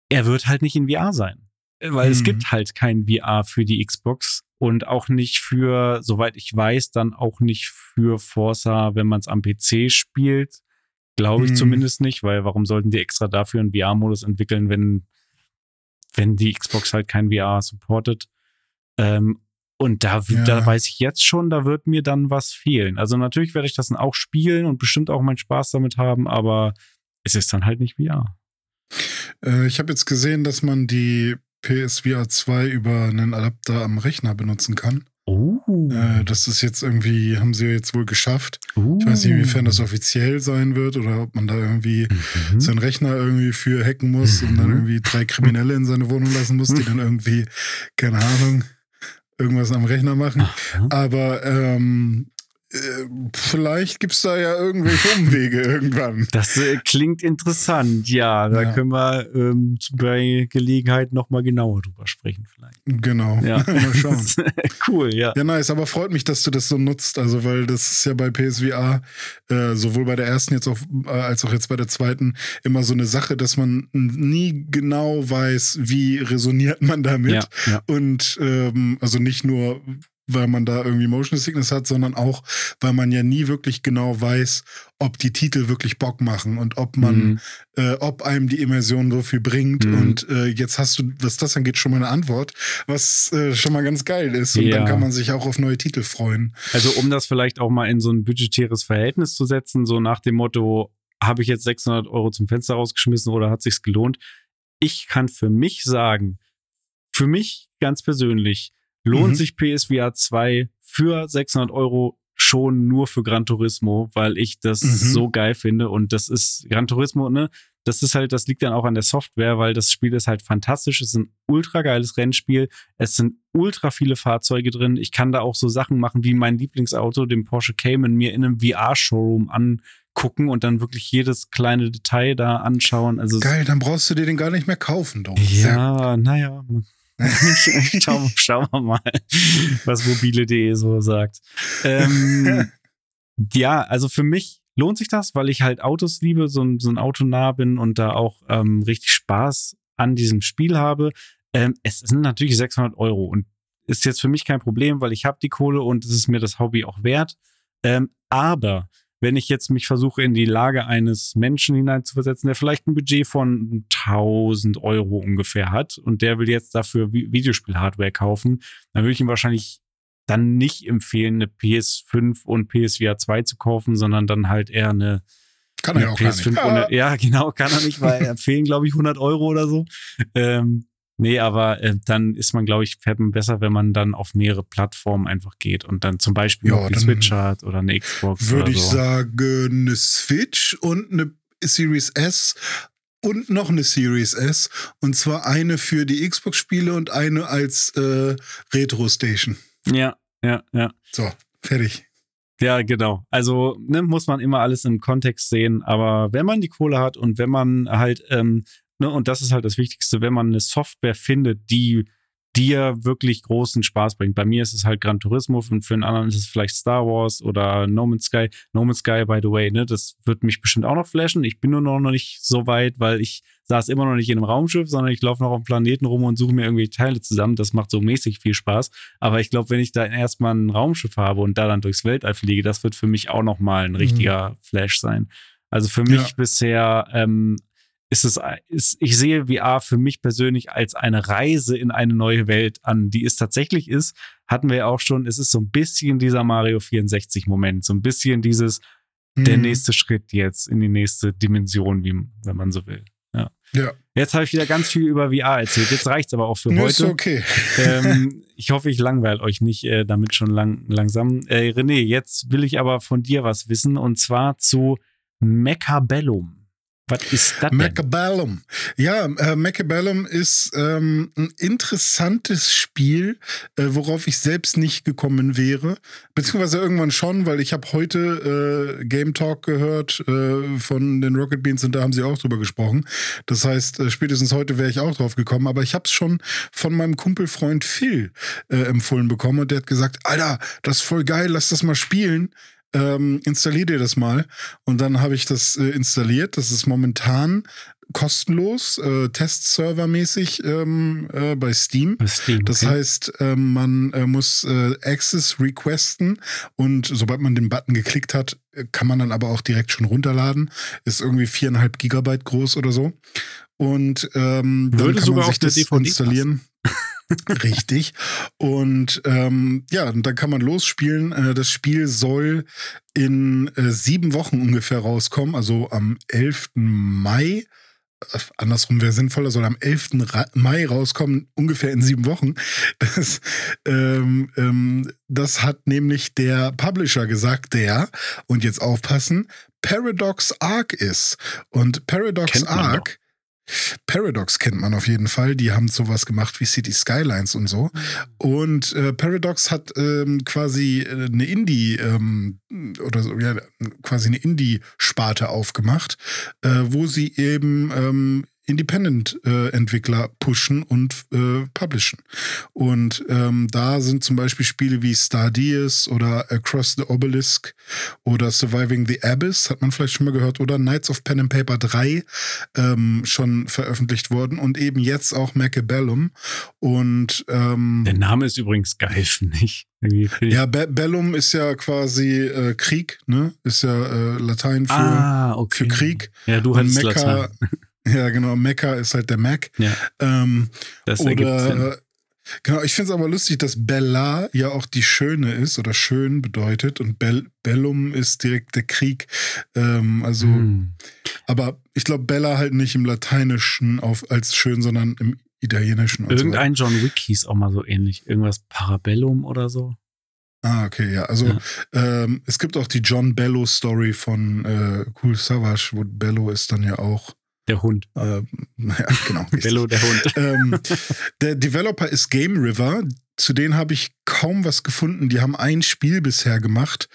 er wird halt nicht in VR sein. Weil hm. es gibt halt kein VR für die Xbox und auch nicht für, soweit ich weiß, dann auch nicht für Forza, wenn man es am PC spielt. Glaube ich hm. zumindest nicht, weil warum sollten die extra dafür einen VR-Modus entwickeln, wenn, wenn die Xbox halt kein VR supportet? Ähm, und da, ja. da weiß ich jetzt schon, da wird mir dann was fehlen. Also natürlich werde ich das dann auch spielen und bestimmt auch meinen Spaß damit haben, aber es ist dann halt nicht VR. Äh, ich habe jetzt gesehen, dass man die PSVR 2 über einen Adapter am Rechner benutzen kann. Oh. Äh, das ist jetzt irgendwie, haben sie jetzt wohl geschafft. Uh. Ich weiß nicht, inwiefern das offiziell sein wird oder ob man da irgendwie mhm. seinen Rechner irgendwie für hacken muss mhm. und dann mhm. irgendwie drei Kriminelle in seine Wohnung lassen muss, die dann irgendwie, keine Ahnung, irgendwas am Rechner machen. Aha. Aber ähm, äh, vielleicht gibt es da ja irgendwelche *laughs* Umwege irgendwann. Das äh, klingt interessant, ja. Da ja. können wir ähm, bei Gelegenheit nochmal genauer drüber sprechen, vielleicht. Genau. Ja. *laughs* mal schauen. *laughs* cool, ja. Ja, nice. Aber freut mich, dass du das so nutzt. Also, weil das ist ja bei PSVR, äh, sowohl bei der ersten jetzt auch, äh, als auch jetzt bei der zweiten, immer so eine Sache, dass man nie genau weiß, wie resoniert man damit. Ja, ja. Und ähm, also nicht nur, weil man da irgendwie Motion Sickness hat, sondern auch, weil man ja nie wirklich genau weiß, ob die Titel wirklich Bock machen und ob man, mhm. äh, ob einem die Immersion so viel bringt. Mhm. Und äh, jetzt hast du, was das angeht, schon mal eine Antwort, was äh, schon mal ganz geil ist. Und ja. dann kann man sich auch auf neue Titel freuen. Also um das vielleicht auch mal in so ein budgetäres Verhältnis zu setzen, so nach dem Motto, habe ich jetzt 600 Euro zum Fenster rausgeschmissen oder hat sich's gelohnt? Ich kann für mich sagen, für mich ganz persönlich, lohnt mhm. sich PSVR 2 für 600 Euro schon nur für Gran Turismo, weil ich das mhm. so geil finde und das ist Gran Turismo, ne? Das ist halt, das liegt dann auch an der Software, weil das Spiel ist halt fantastisch. Es ist ein ultra geiles Rennspiel. Es sind ultra viele Fahrzeuge drin. Ich kann da auch so Sachen machen wie mein Lieblingsauto, den Porsche Cayman, mir in einem VR-Showroom angucken und dann wirklich jedes kleine Detail da anschauen. Also Geil, dann brauchst du dir den gar nicht mehr kaufen, doch. Ja, naja, *laughs* schauen, schauen wir mal, was mobile.de so sagt. Ähm, *laughs* ja, also für mich lohnt sich das, weil ich halt Autos liebe, so, so ein Autonah bin und da auch ähm, richtig Spaß an diesem Spiel habe. Ähm, es sind natürlich 600 Euro und ist jetzt für mich kein Problem, weil ich habe die Kohle und es ist mir das Hobby auch wert. Ähm, aber wenn ich jetzt mich versuche, in die Lage eines Menschen hineinzuversetzen, der vielleicht ein Budget von 1000 Euro ungefähr hat und der will jetzt dafür Videospiel-Hardware kaufen, dann würde ich ihm wahrscheinlich dann nicht empfehlen, eine PS5 und PSVR 2 zu kaufen, sondern dann halt eher eine kann er ja auch *laughs* PS5 gar nicht. Eine, ja, genau, kann er nicht, weil empfehlen, glaube ich, 100 Euro oder so. Ähm, Nee, aber äh, dann ist man, glaube ich, fährt man besser, wenn man dann auf mehrere Plattformen einfach geht und dann zum Beispiel ja, die Switch hat oder eine Xbox. Würde ich so. sagen, eine Switch und eine Series S und noch eine Series S. Und zwar eine für die Xbox-Spiele und eine als äh, Retro-Station. Ja, ja, ja. So, fertig. Ja, genau. Also ne, muss man immer alles im Kontext sehen. Aber wenn man die Kohle hat und wenn man halt ähm, Ne? Und das ist halt das Wichtigste, wenn man eine Software findet, die dir wirklich großen Spaß bringt. Bei mir ist es halt Gran Turismo und für einen anderen ist es vielleicht Star Wars oder No Man's Sky. No Man's Sky, by the way, ne, das wird mich bestimmt auch noch flashen. Ich bin nur noch nicht so weit, weil ich saß immer noch nicht in einem Raumschiff, sondern ich laufe noch auf dem Planeten rum und suche mir irgendwie Teile zusammen. Das macht so mäßig viel Spaß. Aber ich glaube, wenn ich da erstmal ein Raumschiff habe und da dann durchs Weltall fliege, das wird für mich auch noch mal ein richtiger mhm. Flash sein. Also für mich ja. bisher ähm, ist es, ist, ich sehe VR für mich persönlich als eine Reise in eine neue Welt an, die es tatsächlich ist. Hatten wir ja auch schon, es ist so ein bisschen dieser Mario 64 Moment, so ein bisschen dieses, mhm. der nächste Schritt jetzt in die nächste Dimension, wie, wenn man so will. Ja. ja. Jetzt habe ich wieder ganz viel über VR erzählt. Jetzt reicht es aber auch für nee, heute. Ist okay. *laughs* Ähm, ich hoffe, ich langweile euch nicht äh, damit schon lang, langsam. Äh, René, jetzt will ich aber von dir was wissen und zwar zu Mechabellum. Was ist das? Macabellum. Ja, äh, Macabellum ist ähm, ein interessantes Spiel, äh, worauf ich selbst nicht gekommen wäre. Beziehungsweise irgendwann schon, weil ich habe heute äh, Game Talk gehört äh, von den Rocket Beans und da haben sie auch drüber gesprochen. Das heißt, äh, spätestens heute wäre ich auch drauf gekommen. Aber ich habe es schon von meinem Kumpelfreund Phil äh, empfohlen bekommen und der hat gesagt, Alter, das ist voll geil, lass das mal spielen ähm, installier dir das mal. Und dann habe ich das äh, installiert. Das ist momentan kostenlos, äh, Testserver-mäßig ähm, äh, bei Steam. Bei Steam das okay. heißt, äh, man äh, muss äh, Access requesten und sobald man den Button geklickt hat, äh, kann man dann aber auch direkt schon runterladen. Ist irgendwie viereinhalb Gigabyte groß oder so. Und ähm, dann kann man sich das installieren. Richtig. Und ähm, ja, dann kann man losspielen. Äh, das Spiel soll in äh, sieben Wochen ungefähr rauskommen, also am 11. Mai äh, andersrum wäre sinnvoller, soll am 11. Mai rauskommen, ungefähr in sieben Wochen. Das, ähm, ähm, das hat nämlich der Publisher gesagt, der, und jetzt aufpassen, Paradox Arc ist. Und Paradox Arc Paradox kennt man auf jeden Fall. Die haben sowas gemacht wie City Skylines und so. Und äh, Paradox hat ähm, quasi äh, eine Indie ähm, oder so, ja, quasi eine Indie-Sparte aufgemacht, äh, wo sie eben ähm, Independent-Entwickler äh, pushen und äh, publishen. Und ähm, da sind zum Beispiel Spiele wie Stardeus oder Across the Obelisk oder Surviving the Abyss, hat man vielleicht schon mal gehört, oder Knights of Pen and Paper 3 ähm, schon veröffentlicht worden und eben jetzt auch Macabellum. Und ähm, der Name ist übrigens geil, *laughs* finde ich. Ja, Be Bellum ist ja quasi äh, Krieg, ne? Ist ja äh, Latein für, ah, okay. für Krieg. Ja, du hast Latein. *laughs* Ja, genau. Mecca ist halt der Mac. Ja. Ähm, das oder, Genau, ich finde es aber lustig, dass Bella ja auch die Schöne ist oder schön bedeutet und Bell, Bellum ist direkt der Krieg. Ähm, also, hm. aber ich glaube, Bella halt nicht im Lateinischen auf, als schön, sondern im Italienischen. Irgendein so. John Wick hieß auch mal so ähnlich. Irgendwas Parabellum oder so. Ah, okay, ja. Also ja. Ähm, es gibt auch die John Bello Story von äh, Cool Savage, wo Bello ist dann ja auch der Hund. Äh, *laughs* ja, genau. Bello, der Hund. *laughs* Ähm, der Developer ist Game River. Zu denen habe ich kaum was gefunden. Die haben ein Spiel bisher gemacht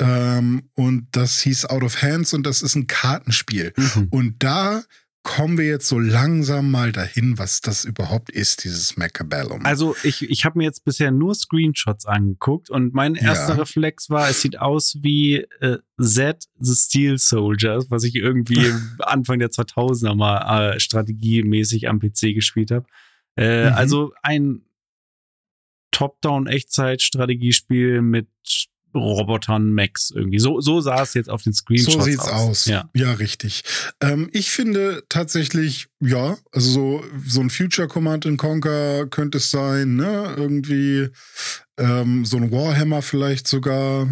ähm, und das hieß Out of Hands und das ist ein Kartenspiel. Mhm. Und da kommen wir jetzt so langsam mal dahin, was das überhaupt ist, dieses Macabellum. Also ich, ich habe mir jetzt bisher nur Screenshots angeguckt und mein erster ja. Reflex war, es sieht aus wie äh, Z the Steel Soldiers, was ich irgendwie *laughs* Anfang der 2000er mal äh, strategiemäßig am PC gespielt habe. Äh, mhm. Also ein Top-Down-Echtzeit-Strategiespiel mit Robotern, Max irgendwie. So, so sah es jetzt auf den Screenshots aus. So sieht's aus. aus. Ja, ja richtig. Ähm, ich finde tatsächlich, ja, also so, so ein Future Command Conquer könnte es sein, ne? Irgendwie ähm, so ein Warhammer vielleicht sogar.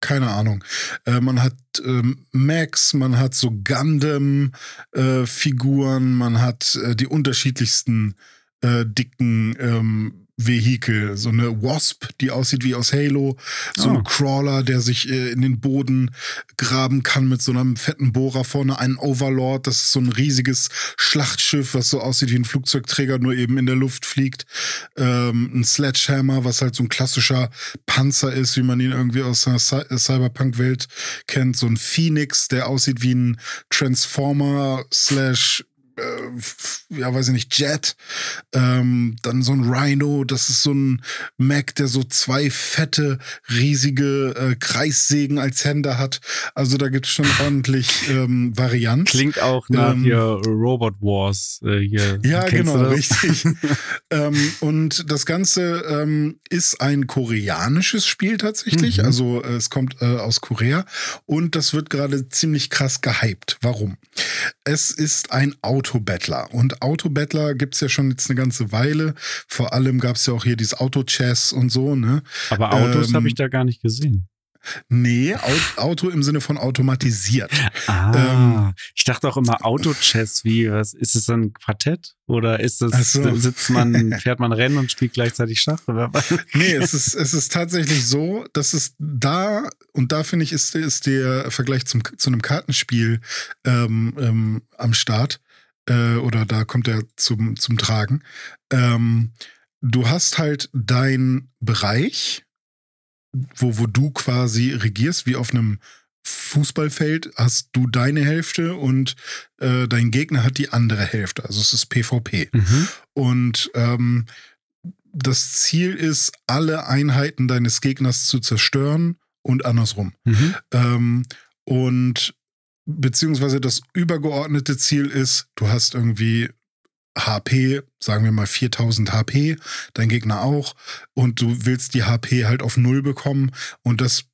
Keine Ahnung. Äh, man hat ähm, Max, man hat so Gundam-Figuren, äh, man hat äh, die unterschiedlichsten äh, dicken ähm, Vehikel, so eine Wasp, die aussieht wie aus Halo, so oh. ein Crawler, der sich äh, in den Boden graben kann mit so einem fetten Bohrer vorne, ein Overlord, das ist so ein riesiges Schlachtschiff, was so aussieht wie ein Flugzeugträger, nur eben in der Luft fliegt, ähm, ein Sledgehammer, was halt so ein klassischer Panzer ist, wie man ihn irgendwie aus der Cyberpunk-Welt kennt, so ein Phoenix, der aussieht wie ein Transformer slash äh, ja, weiß ich nicht, Jet, ähm, dann so ein Rhino, das ist so ein Mac, der so zwei fette, riesige äh, Kreissägen als Hände hat. Also da gibt es schon *laughs* ordentlich ähm, Varianten. Klingt auch nach ähm, hier Robot Wars äh, hier. Ja, genau, richtig. *laughs* ähm, und das Ganze ähm, ist ein koreanisches Spiel tatsächlich. Mhm. Also äh, es kommt äh, aus Korea und das wird gerade ziemlich krass gehypt. Warum? Es ist ein Auto Autobattler. Und Autobattler gibt es ja schon jetzt eine ganze Weile. Vor allem gab es ja auch hier dieses Auto-Chess und so, ne? Aber Autos ähm, habe ich da gar nicht gesehen. Nee, Auto im Sinne von automatisiert. *laughs* Ah, ähm, ich dachte auch immer Auto-Chess, wie, was, ist es ein Quartett? Oder ist es, so. sitzt man, *laughs* fährt man Rennen und spielt gleichzeitig Schach? Oder was? Nee, es *laughs* ist, es ist tatsächlich so, dass es da, und da finde ich, ist, ist der Vergleich zum, zu einem Kartenspiel ähm, ähm, am Start äh, oder da kommt er zum, zum Tragen. Ähm, du hast halt dein Bereich, wo, wo du quasi regierst, wie auf einem Fußballfeld hast du deine Hälfte und äh, dein Gegner hat die andere Hälfte. Also es ist PvP. Mhm. Und ähm, das Ziel ist, alle Einheiten deines Gegners zu zerstören und andersrum. Mhm. Ähm, und beziehungsweise das übergeordnete Ziel ist, du hast irgendwie HP, sagen wir mal 4000 HP, dein Gegner auch, und du willst die HP halt auf Null bekommen und das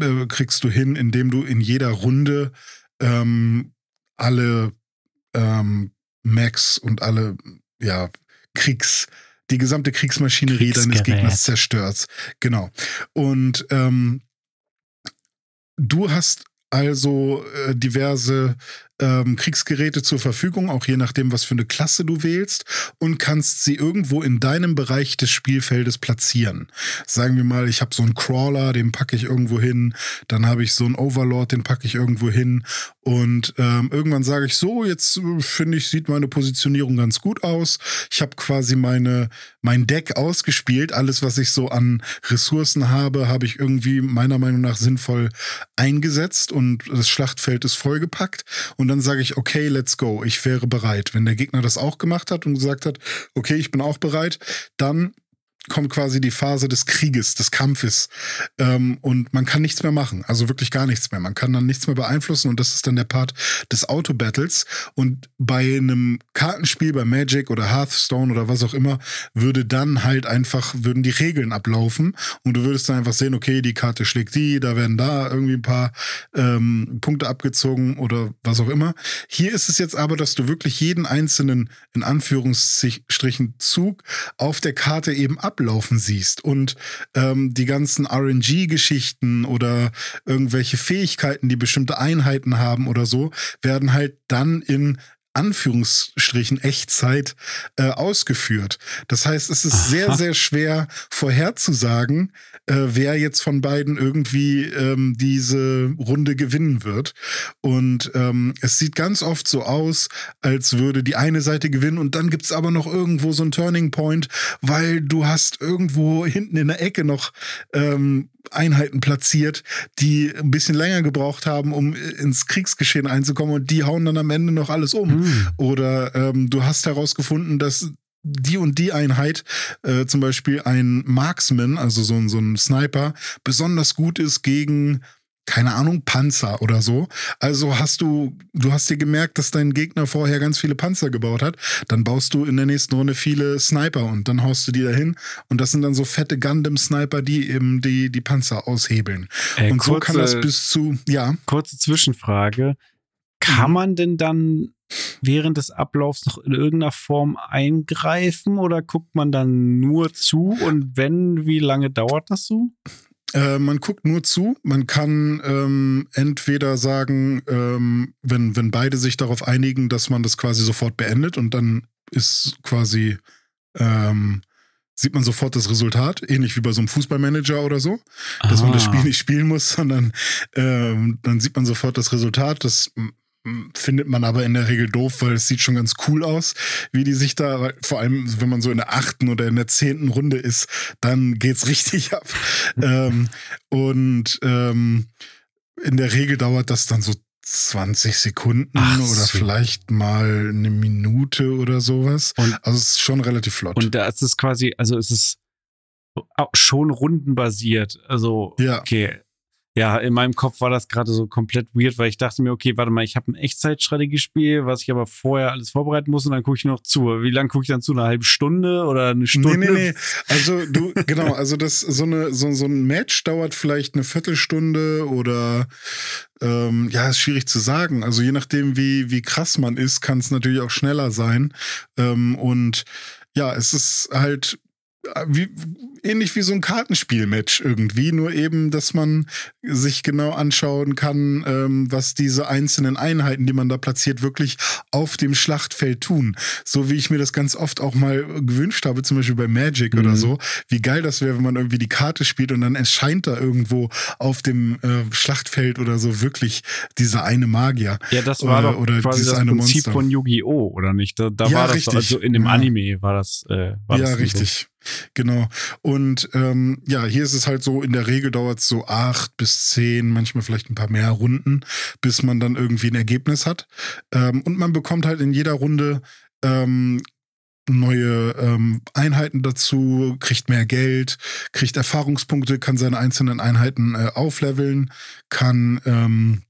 äh, kriegst du hin, indem du in jeder Runde ähm, alle ähm, Max und alle, ja, Kriegs, die gesamte Kriegsmaschinerie deines Gegners zerstörst. Genau. Und ähm, du hast also äh, diverse ähm, Kriegsgeräte zur Verfügung, auch je nachdem, was für eine Klasse du wählst, und kannst sie irgendwo in deinem Bereich des Spielfeldes platzieren. Sagen wir mal, ich habe so einen Crawler, den packe ich irgendwo hin, dann habe ich so einen Overlord, den packe ich irgendwo hin und ähm, irgendwann sage ich so, jetzt äh, finde ich, sieht meine Positionierung ganz gut aus. Ich habe quasi meine, mein Deck ausgespielt. Alles, was ich so an Ressourcen habe, habe ich irgendwie meiner Meinung nach sinnvoll eingesetzt und das Schlachtfeld ist vollgepackt. Und dann sage ich, okay, let's go. Ich wäre bereit. Wenn der Gegner das auch gemacht hat und gesagt hat, okay, ich bin auch bereit, dann kommt quasi die Phase des Krieges, des Kampfes. Ähm, und man kann nichts mehr machen. Also wirklich gar nichts mehr. Man kann dann nichts mehr beeinflussen und das ist dann der Part des Auto-Battles. Und bei einem Kartenspiel, bei Magic oder Hearthstone oder was auch immer, würde dann halt einfach, würden die Regeln ablaufen und du würdest dann einfach sehen, okay, die Karte schlägt die, da werden da irgendwie ein paar ähm, Punkte abgezogen oder was auch immer. Hier ist es jetzt aber, dass du wirklich jeden einzelnen, in Anführungsstrichen, Zug auf der Karte eben ab ablaufen siehst und ähm, die ganzen RNG-Geschichten oder irgendwelche Fähigkeiten, die bestimmte Einheiten haben oder so, werden halt dann in Anführungsstrichen Echtzeit äh, ausgeführt. Das heißt, es ist Aha. sehr, sehr schwer vorherzusagen, äh, wer jetzt von beiden irgendwie ähm, diese Runde gewinnen wird. Und ähm, es sieht ganz oft so aus, als würde die eine Seite gewinnen und dann gibt's aber noch irgendwo so ein Turning Point, weil du hast irgendwo hinten in der Ecke noch ähm, Einheiten platziert, die ein bisschen länger gebraucht haben, um ins Kriegsgeschehen einzukommen und die hauen dann am Ende noch alles um. Mhm. Oder ähm, du hast herausgefunden, dass die und die Einheit, äh, zum Beispiel ein Marksman, also so, so ein Sniper, besonders gut ist gegen keine Ahnung, Panzer oder so. Also hast du, du hast dir gemerkt, dass dein Gegner vorher ganz viele Panzer gebaut hat. Dann baust du in der nächsten Runde viele Sniper und dann haust du die dahin. Und das sind dann so fette Gundam-Sniper, die eben die, die Panzer aushebeln. Äh, und kurze, so kann das bis zu, ja. Kurze Zwischenfrage. Kann mhm. man denn dann während des Ablaufs noch in irgendeiner Form eingreifen oder guckt man dann nur zu? Und wenn, wie lange dauert das so? Äh, man guckt nur zu. Man kann ähm, entweder sagen, ähm, wenn, wenn beide sich darauf einigen, dass man das quasi sofort beendet und dann ist quasi, ähm, sieht man sofort das Resultat, ähnlich wie bei so einem Fußballmanager oder so, dass man das Spiel nicht spielen muss, sondern ähm, dann sieht man sofort das Resultat. Das findet man aber in der Regel doof, weil es sieht schon ganz cool aus, wie die sich da, vor allem wenn man so in der achten oder in der zehnten Runde ist, dann geht's *laughs* richtig ab. ähm, und ähm, in der Regel dauert das dann so 20 Sekunden Ach oder so. vielleicht mal eine Minute oder sowas. Und, also es ist schon relativ flott. Und da ist es quasi, also es ist schon rundenbasiert. Also, ja. okay, ja, in meinem Kopf war das gerade so komplett weird, weil ich dachte mir, okay, warte mal, ich habe ein Echtzeitstrategiespiel, was ich aber vorher alles vorbereiten muss und dann gucke ich noch zu. Wie lange gucke ich dann zu? Eine halbe Stunde oder eine Stunde? Nee, nee, nee. Also du, genau, also das, so eine, so, so ein Match dauert vielleicht eine Viertelstunde oder ähm, ja, ist schwierig zu sagen. Also je nachdem, wie, wie krass man ist, kann es natürlich auch schneller sein. Ähm, und ja, es ist halt wie, ähnlich wie so ein Kartenspielmatch irgendwie, nur eben, dass man sich genau anschauen kann, ähm, was diese einzelnen Einheiten, die man da platziert, wirklich auf dem Schlachtfeld tun. So wie ich mir das ganz oft auch mal gewünscht habe, zum Beispiel bei Magic mhm. oder so. Wie geil das wäre, wenn man irgendwie die Karte spielt und dann erscheint da irgendwo auf dem äh, Schlachtfeld oder so wirklich dieser eine Magier. Ja, das war oder, doch oder quasi das Prinzip Monster. von Yu-Gi-Oh! oder nicht? Da, da ja, war das richtig. also in dem Anime war das. Äh, war ja, das richtig. So. Genau. Und ähm, ja, hier ist es halt so, in der Regel dauert es so acht bis zehn, manchmal vielleicht ein paar mehr Runden, bis man dann irgendwie ein Ergebnis hat. Ähm, und man bekommt halt in jeder Runde ähm, neue ähm, Einheiten dazu, kriegt mehr Geld, kriegt Erfahrungspunkte, kann seine einzelnen Einheiten äh, aufleveln, kann ähm,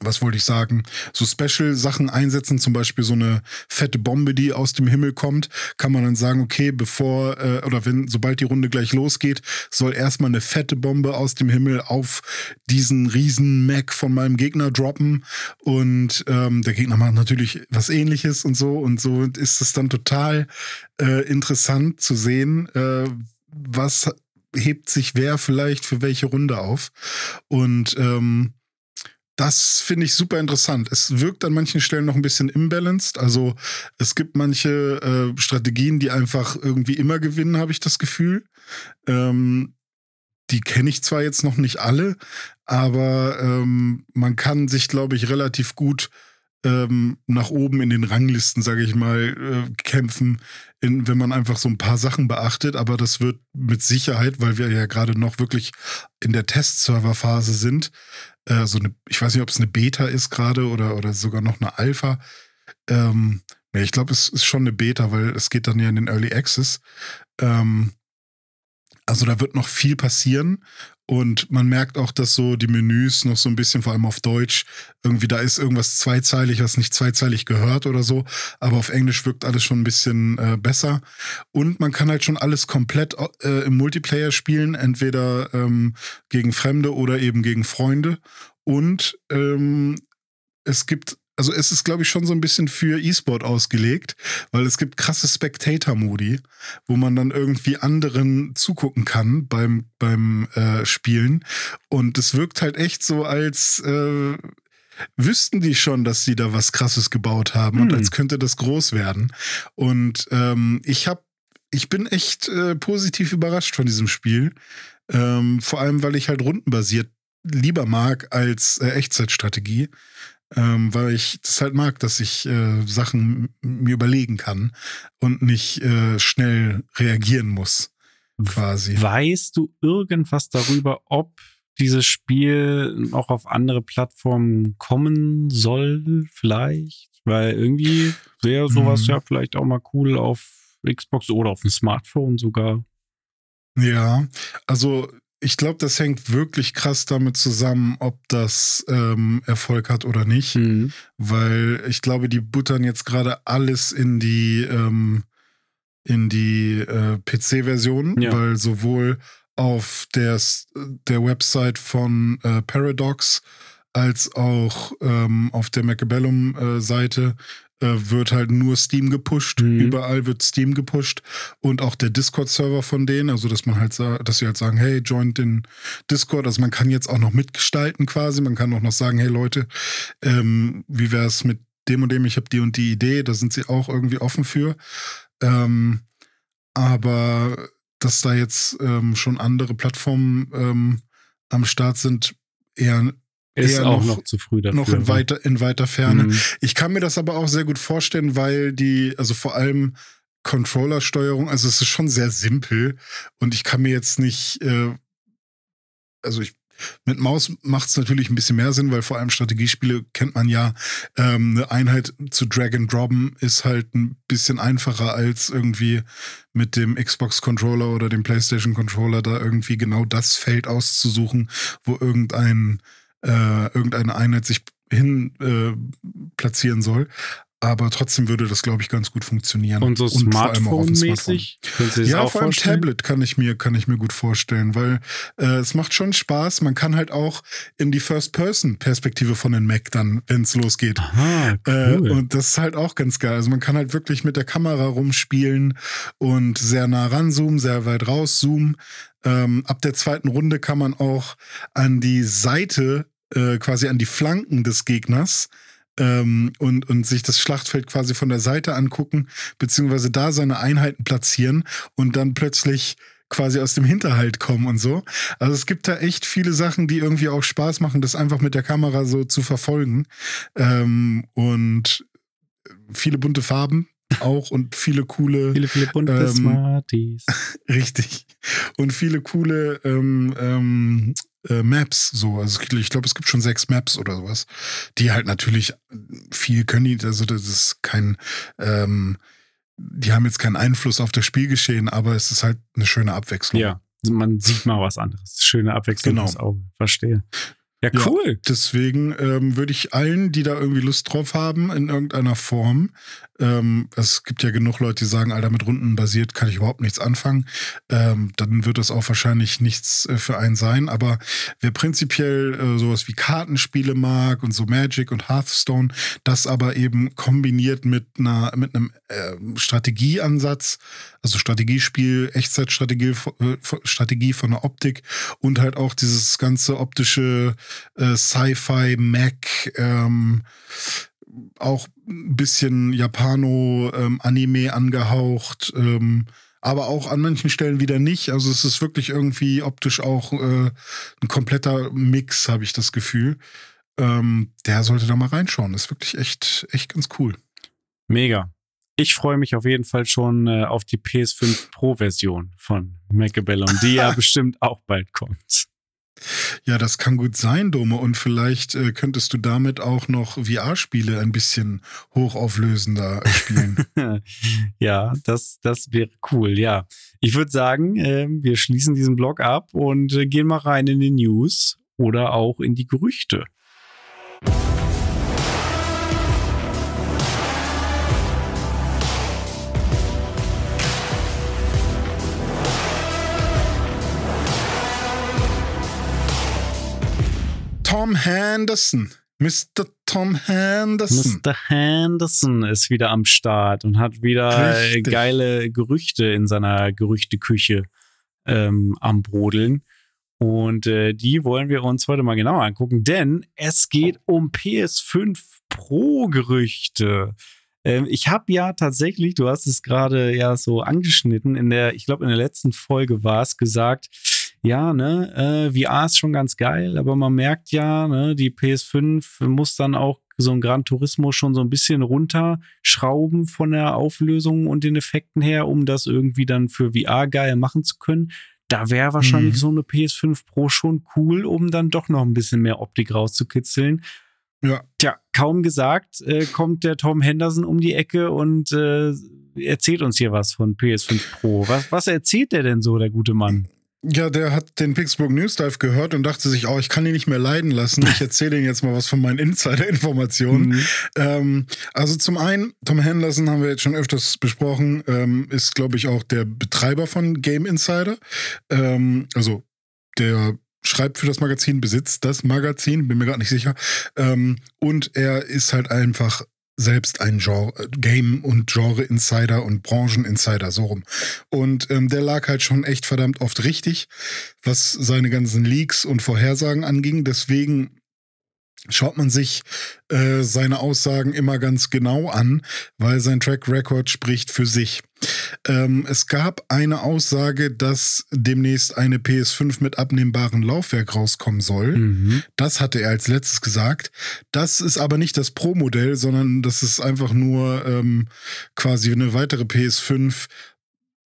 was wollte ich sagen, so Special-Sachen einsetzen, zum Beispiel so eine fette Bombe, die aus dem Himmel kommt, kann man dann sagen, okay, bevor äh, oder wenn, sobald die Runde gleich losgeht, soll erstmal eine fette Bombe aus dem Himmel auf diesen riesen Mac von meinem Gegner droppen. Und ähm, der Gegner macht natürlich was ähnliches und so. Und so ist es dann total äh, interessant zu sehen, äh, was hebt sich wer vielleicht für welche Runde auf. Und ähm, das finde ich super interessant. Es wirkt an manchen Stellen noch ein bisschen imbalanced. Also es gibt manche äh, Strategien, die einfach irgendwie immer gewinnen, habe ich das Gefühl. Ähm, die kenne ich zwar jetzt noch nicht alle, aber ähm, man kann sich, glaube ich, relativ gut ähm, nach oben in den Ranglisten, sage ich mal, äh, kämpfen, in, wenn man einfach so ein paar Sachen beachtet. Aber das wird mit Sicherheit, weil wir ja gerade noch wirklich in der Testserverphase sind, äh, so eine, ich weiß nicht, ob es eine Beta ist gerade oder, oder sogar noch eine Alpha. Ähm, ja, ich glaube, es ist schon eine Beta, weil es geht dann ja in den Early Access. Ähm, also da wird noch viel passieren und man merkt auch, dass so die Menüs noch so ein bisschen, vor allem auf Deutsch, irgendwie da ist irgendwas zweizeilig, was nicht zweizeilig gehört oder so. Aber auf Englisch wirkt alles schon ein bisschen äh, besser. Und man kann halt schon alles komplett äh, im Multiplayer spielen, entweder ähm, gegen Fremde oder eben gegen Freunde. Und ähm, es gibt also es ist, glaube ich, schon so ein bisschen für E-Sport ausgelegt, weil es gibt krasse Spectator-Modi, wo man dann irgendwie anderen zugucken kann beim, beim äh, Spielen. Und es wirkt halt echt so, als äh, wüssten die schon, dass sie da was Krasses gebaut haben hm. und als könnte das groß werden. Und ähm, ich habe ich bin echt äh, positiv überrascht von diesem Spiel. Ähm, vor allem, weil ich halt rundenbasiert lieber mag als äh, Echtzeitstrategie ähm, weil ich das halt mag, dass ich äh, Sachen mir überlegen kann und nicht äh, schnell reagieren muss, quasi. Weißt du irgendwas darüber, ob dieses Spiel auch auf andere Plattformen kommen soll, vielleicht? Weil irgendwie wäre sowas mhm. ja vielleicht auch mal cool auf Xbox oder auf dem Smartphone sogar. Ja, also ich glaube, das hängt wirklich krass damit zusammen, ob das ähm, Erfolg hat oder nicht. Mhm. Weil ich glaube, die buttern jetzt gerade alles in die, ähm, in die äh, PC-Version, ja. weil sowohl auf der, der Website von äh, Paradox als auch ähm, auf der Macabellum-Seite äh, wird halt nur Steam gepusht. Mhm. Überall wird Steam gepusht und auch der Discord-Server von denen, also dass man halt dass sie halt sagen, hey, joint den Discord. Also man kann jetzt auch noch mitgestalten quasi. Man kann auch noch sagen, hey Leute, ähm, wie wäre es mit dem und dem? Ich habe die und die Idee. Da sind sie auch irgendwie offen für. Ähm, aber dass da jetzt ähm, schon andere Plattformen ähm, am Start sind, eher ist auch noch, noch, zu früh dafür. Noch in weiter, in weiter Ferne. Mhm. Ich kann mir das aber auch sehr gut vorstellen, weil die, also vor allem Controller-Steuerung, also es ist schon sehr simpel und ich kann mir jetzt nicht, äh, also ich mit Maus macht es natürlich ein bisschen mehr Sinn, weil vor allem Strategiespiele kennt man ja. Ähm, eine Einheit zu Drag and Droppen ist halt ein bisschen einfacher als irgendwie mit dem Xbox Controller oder dem PlayStation Controller da irgendwie genau das Feld auszusuchen, wo irgendein äh, irgendeine Einheit sich hin äh, platzieren soll. Aber trotzdem würde das, glaube ich, ganz gut funktionieren. Und so Smartphone-mäßig? Smartphone. Ja, vor allem Tablet kann ich mir, kann ich mir gut vorstellen, weil äh, es macht schon Spaß. Man kann halt auch in die First-Person-Perspektive von den Mac dann, wenn es losgeht. Aha, cool. äh, und das ist halt auch ganz geil. Also man kann halt wirklich mit der Kamera rumspielen und sehr nah ranzoomen, sehr weit rauszoomen. Ähm, ab der zweiten Runde kann man auch an die Seite äh, quasi an die Flanken des Gegners ähm, und, und sich das Schlachtfeld quasi von der Seite angucken, beziehungsweise da seine Einheiten platzieren und dann plötzlich quasi aus dem Hinterhalt kommen und so. Also es gibt da echt viele Sachen, die irgendwie auch Spaß machen, das einfach mit der Kamera so zu verfolgen. Ähm, und viele bunte Farben auch und viele coole. *laughs* Viele, viele bunte ähm, Smarties. *laughs* Richtig. Und viele coole ähm, ähm, äh, Maps, so. Also ich glaube, es gibt schon sechs Maps oder sowas, die halt natürlich viel können. Die, also das ist kein, ähm, die haben jetzt keinen Einfluss auf das Spielgeschehen, aber es ist halt eine schöne Abwechslung. Ja, man sieht mal was anderes. Schöne Abwechslung genau. Auge. Verstehe. Ja, cool. Ja, deswegen ähm, würde ich allen, die da irgendwie Lust drauf haben, in irgendeiner Form, Ähm, es gibt ja genug Leute, die sagen, Alter, mit Runden basiert kann ich überhaupt nichts anfangen. Ähm, dann wird das auch wahrscheinlich nichts äh, für einen sein. Aber wer prinzipiell äh, sowas wie Kartenspiele mag und so Magic und Hearthstone, das aber eben kombiniert mit einer mit einem äh, Strategieansatz, also Strategiespiel, Echtzeitstrategie, äh, Strategie von der Optik und halt auch dieses ganze optische äh, Sci-Fi Mac ähm, auch ein bisschen Japano-Anime ähm, angehaucht, ähm, aber auch an manchen Stellen wieder nicht. Also es ist wirklich irgendwie optisch auch äh, ein kompletter Mix, habe ich das Gefühl. Ähm, der sollte da mal reinschauen. Das ist wirklich echt, echt ganz cool. Mega. Ich freue mich auf jeden Fall schon äh, auf die PS5 Pro-Version von Macabellum, die ja *laughs* bestimmt auch bald kommt. Ja, das kann gut sein, Dome. Und vielleicht äh, könntest du damit auch noch VR-Spiele ein bisschen hochauflösender spielen. *laughs* ja, das, das wäre cool, ja. Ich würde sagen, äh, wir schließen diesen Blog ab und äh, gehen mal rein in die News oder auch in die Gerüchte. Tom Henderson. Mr. Tom Henderson. Mr. Henderson ist wieder am Start und hat wieder Richtig. geile Gerüchte in seiner Gerüchteküche ähm, am Brodeln. Und äh, die wollen wir uns heute mal genauer angucken, denn es geht um PS5 Pro-Gerüchte. Ähm, ich habe ja tatsächlich, du hast es gerade ja so angeschnitten, in der, ich glaube, in der letzten Folge war es gesagt, ja, ne, äh, VR ist schon ganz geil, aber man merkt ja, ne, die PS5 muss dann auch so ein Gran Turismo schon so ein bisschen runterschrauben von der Auflösung und den Effekten her, um das irgendwie dann für VR geil machen zu können. Da wäre wahrscheinlich mhm. so eine PS5 Pro schon cool, um dann doch noch ein bisschen mehr Optik rauszukitzeln. Ja. Tja, kaum gesagt, äh, kommt der Tom Henderson um die Ecke und äh, erzählt uns hier was von PS5 Pro. Was, was erzählt der denn so, der gute Mann? Ja, der hat den Pittsburgh News Dive gehört und dachte sich, oh, ich kann ihn nicht mehr leiden lassen. Ich erzähle ihm jetzt mal was von meinen Insider-Informationen. Mhm. Ähm, also zum einen, Tom Henderson haben wir jetzt schon öfters besprochen, ähm, ist, glaube ich, auch der Betreiber von Game Insider. Ähm, also der schreibt für das Magazin, besitzt das Magazin, bin mir gerade nicht sicher. Ähm, und er ist halt einfach selbst ein Genre, Game- und Genre-Insider und Branchen-Insider, so rum. Und ähm, der lag halt schon echt verdammt oft richtig, was seine ganzen Leaks und Vorhersagen anging. Deswegen schaut man sich äh, seine Aussagen immer ganz genau an, weil sein Track Record spricht für sich. Ähm, es gab eine Aussage, dass demnächst eine PS5 mit abnehmbarem Laufwerk rauskommen soll. Mhm. Das hatte er als letztes gesagt. Das ist aber nicht das Pro-Modell, sondern das ist einfach nur ähm, quasi eine weitere PS5,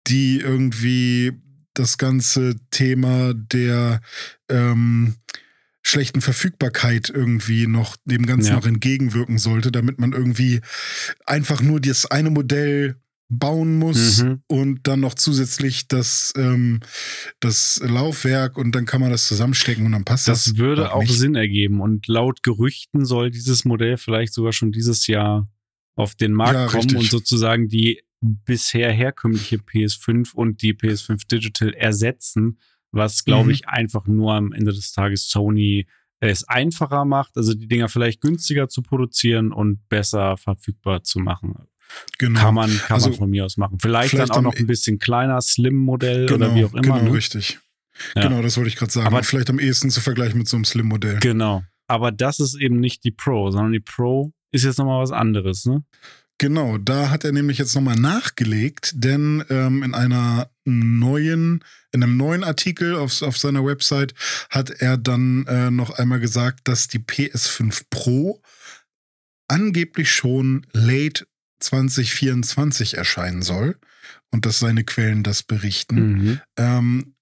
die irgendwie das ganze Thema der ähm, schlechten Verfügbarkeit irgendwie noch dem Ganzen ja. noch entgegenwirken sollte, damit man irgendwie einfach nur das eine Modell bauen muss mhm. und dann noch zusätzlich das, ähm, das Laufwerk und dann kann man das zusammenstecken und dann passt das. Das würde auch nicht. Sinn ergeben und laut Gerüchten soll dieses Modell vielleicht sogar schon dieses Jahr auf den Markt ja, kommen richtig. und sozusagen die bisher herkömmliche PS5 und die PS5 Digital ersetzen was, glaube mhm. ich, einfach nur am Ende des Tages Sony es einfacher macht, also die Dinger vielleicht günstiger zu produzieren und besser verfügbar zu machen. Genau. Kann man, kann also, man von mir aus machen. Vielleicht, vielleicht dann auch noch ein bisschen kleiner, Slim-Modell genau, oder wie auch immer. Genau, ne? richtig. Ja. Genau, das wollte ich gerade sagen. Aber vielleicht am ehesten zu vergleichen mit so einem Slim-Modell. Genau. Aber das ist eben nicht die Pro, sondern die Pro ist jetzt nochmal was anderes, ne? Genau, da hat er nämlich jetzt nochmal nachgelegt, denn ähm, in einer neuen, in einem neuen Artikel auf, auf seiner Website hat er dann äh, noch einmal gesagt, dass die PS5 Pro angeblich schon late 2024 erscheinen soll und dass seine Quellen das berichten. Mhm. Ähm,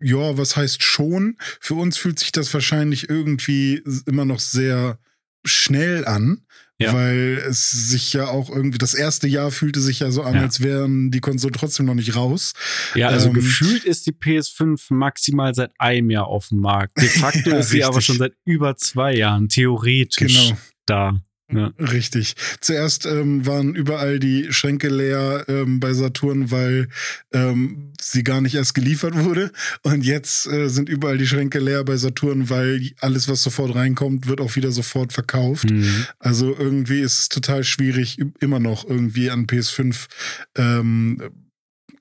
ja, was heißt schon? Für uns fühlt sich das wahrscheinlich irgendwie immer noch sehr schnell an. Ja. Weil es sich ja auch irgendwie, das erste Jahr fühlte sich ja so an, ja. als wären die Konsolen trotzdem noch nicht raus. Ja, also ähm, gefühlt ist die PS5 maximal seit einem Jahr auf dem Markt. De facto *laughs* ja, ist sie aber schon seit über zwei Jahren theoretisch genau. da. Ja. Richtig. Zuerst ähm, waren überall die Schränke leer ähm, bei Saturn, weil ähm, sie gar nicht erst geliefert wurde. Und jetzt äh, sind überall die Schränke leer bei Saturn, weil alles, was sofort reinkommt, wird auch wieder sofort verkauft. Mhm. Also irgendwie ist es total schwierig, immer noch irgendwie an PS5 ähm,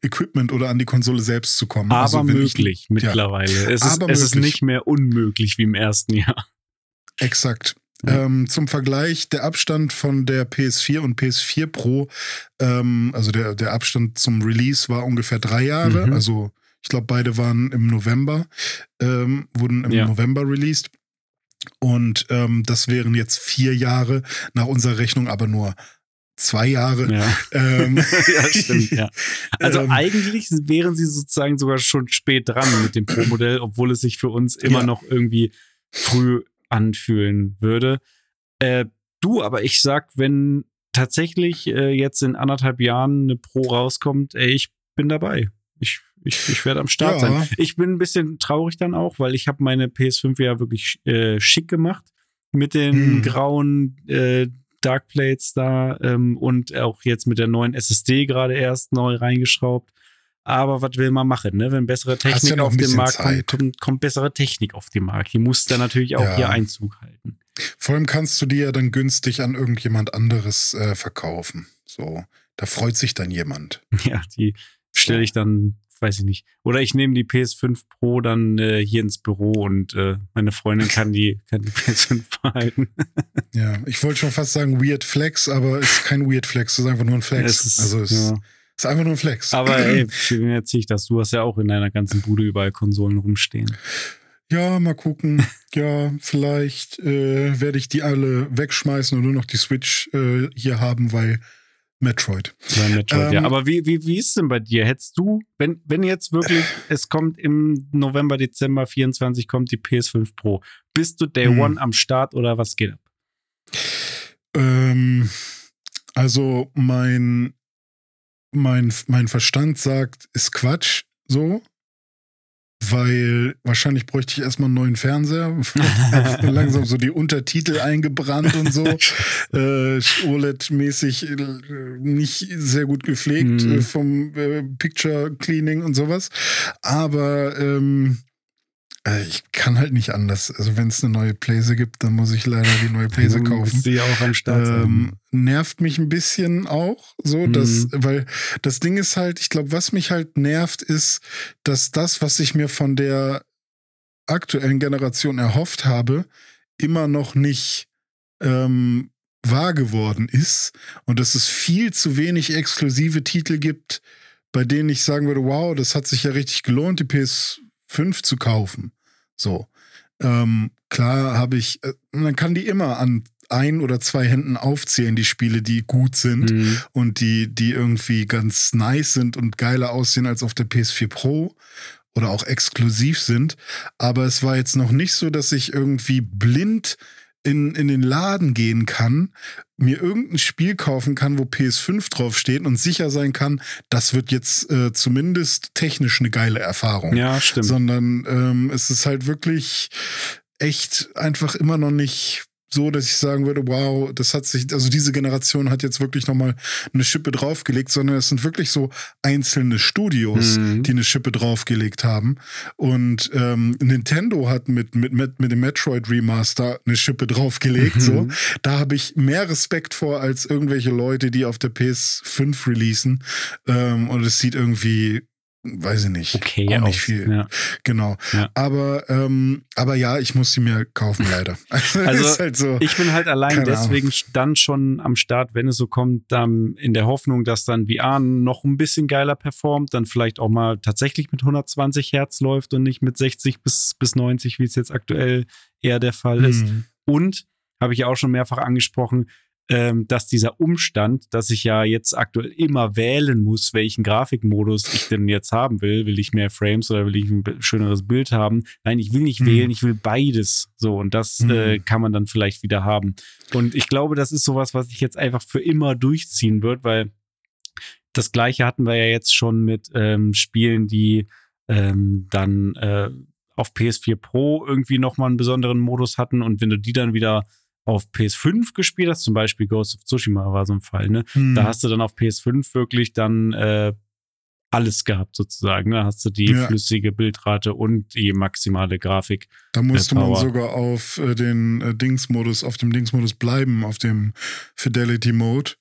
Equipment oder an die Konsole selbst zu kommen. Aber also möglich ich, mittlerweile. Ja. Es, ist, Aber es ist möglich. nicht mehr unmöglich wie im ersten Jahr. Exakt. Ähm, zum Vergleich, der Abstand von der PS4 und PS4 Pro, ähm, also der, der Abstand zum Release war ungefähr drei Jahre. Mhm. Also ich glaube, beide waren im November, ähm, wurden im Ja. November released. Und ähm, das wären jetzt vier Jahre, nach unserer Rechnung aber nur zwei Jahre. Ja. *laughs* Ähm, *laughs* ja, stimmt, ja. Also Ähm. eigentlich wären sie sozusagen sogar schon spät dran mit dem Pro-Modell, obwohl es sich für uns immer Ja. noch irgendwie früh anfühlen würde. Äh, du, aber ich sag, wenn tatsächlich äh, jetzt in anderthalb Jahren eine Pro rauskommt, ey, ich bin dabei. Ich, ich, ich werde am Start Ja. sein. Ich bin ein bisschen traurig dann auch, weil ich habe meine PS5 ja wirklich äh, schick gemacht mit den Hm. grauen äh, Darkplates da ähm, und auch jetzt mit der neuen SSD gerade erst neu reingeschraubt. Aber was will man machen, ne? Wenn bessere Technik auf den Markt kommt, kommt, kommt bessere Technik auf den Markt. Die muss dann natürlich auch Ja. hier Einzug halten. Vor allem kannst du die ja dann günstig an irgendjemand anderes äh, verkaufen. So, da freut sich dann jemand. *laughs* Ja, die stelle ich dann, weiß ich nicht. Oder ich nehme die PS5 Pro dann äh, hier ins Büro und äh, meine Freundin kann die, *laughs* kann die PS5 behalten. Ja, ich wollte schon fast sagen Weird Flex, aber es ist kein Weird Flex, es ist einfach nur ein Flex. Ist, also es ja. Ist einfach nur ein Flex. Aber *clears throat* ey, erzähle ich das? Du hast ja auch in deiner ganzen Bude überall Konsolen rumstehen. ja, mal gucken. *laughs* ja, vielleicht äh, werde ich die alle wegschmeißen und nur noch die Switch äh, hier haben, weil Metroid. Bei Metroid, ja. Ähm, Aber wie, wie, wie ist denn bei dir? Hättest du, wenn, wenn jetzt wirklich, *sighs* es kommt im November, Dezember 24 kommt die PS5 Pro, bist du Day Hm. One am Start oder was geht ab? Ähm, also mein, mein, mein Verstand sagt, ist Quatsch, so. Weil wahrscheinlich bräuchte ich erstmal einen neuen Fernseher. *laughs* Langsam so die Untertitel eingebrannt und so. *laughs* äh, OLED-mäßig äh, nicht sehr gut gepflegt äh, vom äh, Picture Cleaning und sowas. Aber ähm, äh, ich kann halt nicht anders. Also wenn es eine neue Playse gibt, dann muss ich leider die neue Playse Du *laughs* kaufen. die auch am Start. Ähm, nervt mich ein bisschen auch, so, Mhm. dass, weil das Ding ist halt, ich glaube, was mich halt nervt, ist, dass das, was ich mir von der aktuellen Generation erhofft habe, immer noch nicht ähm, wahr geworden ist und dass es viel zu wenig exklusive Titel gibt, bei denen ich sagen würde, wow, das hat sich ja richtig gelohnt, die PS5 zu kaufen. So. Ähm, klar habe ich, äh, man kann die immer an ein oder zwei Händen aufzählen, die Spiele, die gut sind Mhm. und die, die irgendwie ganz nice sind und geiler aussehen als auf der PS4 Pro oder auch exklusiv sind. Aber es war jetzt noch nicht so, dass ich irgendwie blind in, in den Laden gehen kann, mir irgendein Spiel kaufen kann, wo PS5 draufsteht und sicher sein kann, das wird jetzt äh, zumindest technisch eine geile Erfahrung Ja, stimmt. sondern ähm, es ist halt wirklich echt einfach immer noch nicht so, dass ich sagen würde, wow, das hat sich, also diese Generation hat jetzt wirklich nochmal eine Schippe draufgelegt, sondern es sind wirklich so einzelne Studios, Mhm. die eine Schippe draufgelegt haben. Und ähm, Nintendo hat mit, mit, mit, mit dem Metroid Remaster eine Schippe draufgelegt. So. Mhm. Da habe ich mehr Respekt vor als irgendwelche Leute, die auf der PS5 releasen. Ähm, und es sieht irgendwie, weiß ich nicht, Okay, auch nicht aus. viel. Ja. Genau. Ja. Aber, ähm, aber ja, ich muss sie mir kaufen, leider. *laughs* Also, Also, ist halt so. Ich bin halt allein Keine Ahnung. deswegen dann schon am Start, wenn es so kommt, dann in der Hoffnung, dass dann VR noch ein bisschen geiler performt, dann vielleicht auch mal tatsächlich mit 120 Hertz läuft und nicht mit 60 bis, bis 90, wie es jetzt aktuell eher der Fall ist. Hm. Und, habe ich ja auch schon mehrfach angesprochen, ähm, dass dieser Umstand, dass ich ja jetzt aktuell immer wählen muss, welchen Grafikmodus ich denn jetzt haben will. Will ich mehr Frames oder will ich ein schöneres Bild haben? Nein, ich will nicht Hm. wählen, ich will beides. So, und das Hm. äh, kann man dann vielleicht wieder haben. Und ich glaube, das ist sowas, was sich jetzt einfach für immer durchziehen wird, weil das Gleiche hatten wir ja jetzt schon mit ähm, Spielen, die ähm, dann äh, auf PS4 Pro irgendwie nochmal einen besonderen Modus hatten. Und wenn du die dann wieder auf PS5 gespielt hast, zum Beispiel Ghost of Tsushima war so ein Fall, ne? Hm. Da hast du dann auf PS5 wirklich dann äh, alles gehabt sozusagen. Da hast du die Ja. flüssige Bildrate und die maximale Grafik. Da musste äh, man Power. sogar auf äh, den äh, Dingsmodus, auf dem Dingsmodus bleiben, auf dem Fidelity Mode, äh,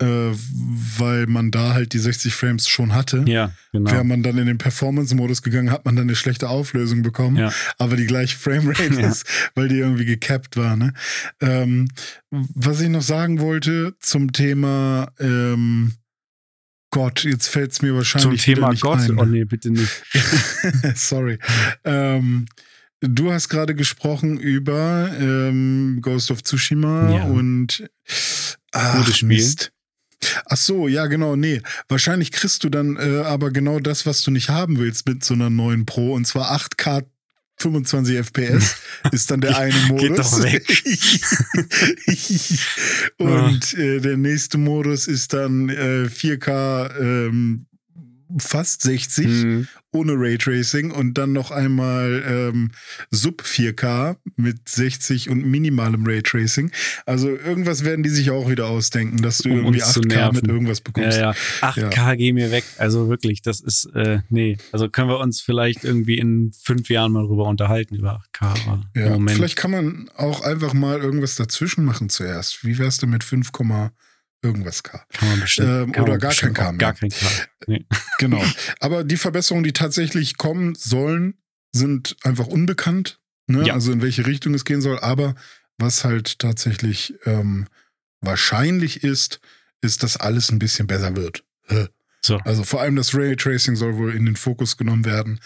weil man da halt die 60 Frames schon hatte. Ja, genau. Wäre man dann in den Performance-Modus gegangen, hat man dann eine schlechte Auflösung bekommen, Ja. aber die gleiche Framerate *laughs* Ja. ist, weil die irgendwie gecapped war. Ne? Ähm, was ich noch sagen wollte zum Thema ähm, Gott, jetzt fällt es mir Zum wahrscheinlich Thema wieder nicht Gott. ein. Oh nee, bitte nicht. *laughs* Sorry. Ähm, du hast gerade gesprochen über ähm, Ghost of Tsushima Ja. und ach, Gutes Spiel. Mist. Ach so, ja, genau, nee. Wahrscheinlich kriegst du dann äh, aber genau das, was du nicht haben willst mit so einer neuen Pro, und zwar 8K 25 FPS ist dann der eine Modus. Geht doch weg. *laughs* und äh, der nächste Modus ist dann äh, 4K ähm, fast 60 Hm. ohne Raytracing und dann noch einmal ähm, Sub 4K mit 60 und minimalem Raytracing. Also irgendwas werden die sich auch wieder ausdenken, dass du Um irgendwie uns zu 8K nerven. mit irgendwas Ja, bekommst. ja. 8K geh mir weg. Also wirklich, das ist, äh, nee. Also können wir uns vielleicht irgendwie in fünf Jahren mal drüber unterhalten, über 8K. Aber im Ja, Moment. vielleicht kann man auch einfach mal irgendwas dazwischen machen zuerst. Wie wär's denn mit 5, irgendwas K? kann man bestimmt. ähm, kann oder man gar bestimmt kein K. Gar kein K. Nee. *laughs* Genau. Aber die Verbesserungen, die tatsächlich kommen sollen, sind einfach unbekannt. Ne? Ja. Also in welche Richtung es gehen soll. Aber was halt tatsächlich ähm, wahrscheinlich ist, ist, dass alles ein bisschen besser wird. So. Also vor allem das Raytracing soll wohl in den Fokus genommen werden.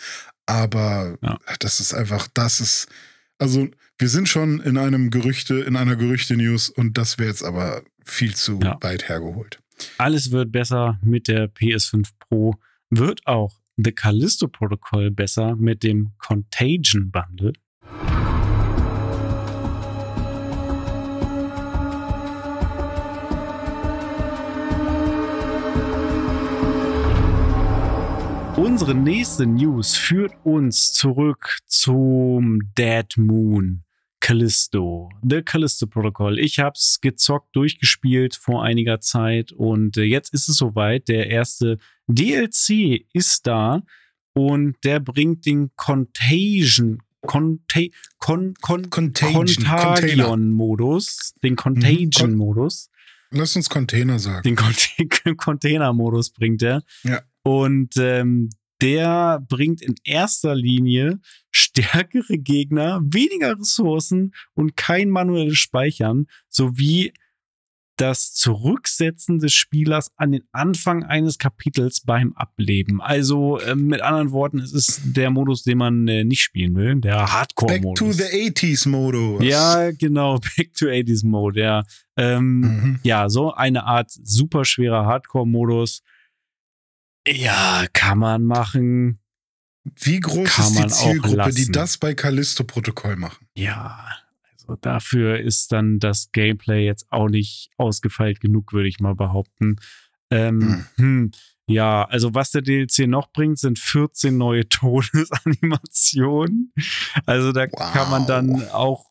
Aber Ja. das ist einfach, das ist, also wir sind schon in einem Gerüchte, in einer Gerüchte-News und das wäre jetzt aber viel zu Ja. weit hergeholt. Alles wird besser mit der PS5 Pro. Wird auch The Callisto Protokoll besser mit dem Contagion Bundle. Unsere nächste News führt uns zurück zum Dead Moon Callisto, The Callisto Protocol. Ich hab's gezockt, durchgespielt vor einiger Zeit und äh, jetzt ist es soweit. Der erste DLC ist da und der bringt den Contagion, Conta Con, Con, Contagion, Contagion-Modus, den Contagion-Modus. Lass uns Container sagen. Den Conte- *laughs* Container-Modus bringt er. Ja. Und ähm, der bringt in erster Linie stärkere Gegner, weniger Ressourcen und kein manuelles Speichern, sowie das Zurücksetzen des Spielers an den Anfang eines Kapitels beim Ableben. Also ähm, mit anderen Worten, es ist der Modus, den man äh, nicht spielen will, der Back to Hardcore-Modus. the 80s Modus. Ja, genau, *laughs* Back to 80s Mode, ja. Ähm, Mhm. ja, so eine Art super schwerer Hardcore-Modus. Ja, kann man machen. Wie groß Kann ist die Zielgruppe, die das bei Callisto-Protokoll machen? Ja, also dafür ist dann das Gameplay jetzt auch nicht ausgefeilt genug, würde ich mal behaupten. Ähm, hm. Ja, also was der DLC noch bringt, sind 14 neue *laughs* Todesanimationen. Also da kann man dann Wow. auch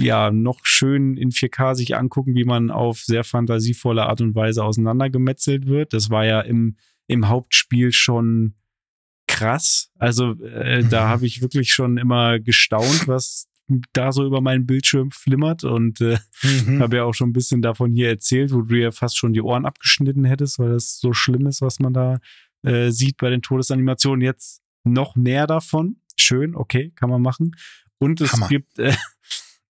ja noch schön in 4K sich angucken, wie man auf sehr fantasievolle Art und Weise auseinandergemetzelt wird. Das war ja im, im Hauptspiel schon krass. Also äh, da Mhm. habe ich wirklich schon immer gestaunt, was da so über meinen Bildschirm flimmert und äh, Mhm. habe ja auch schon ein bisschen davon hier erzählt, wo du ja fast schon die Ohren abgeschnitten hättest, weil das so schlimm ist, was man da äh, sieht bei den Todesanimationen. Jetzt noch mehr davon. Schön, okay, kann man machen. Und es Hammer. gibt äh,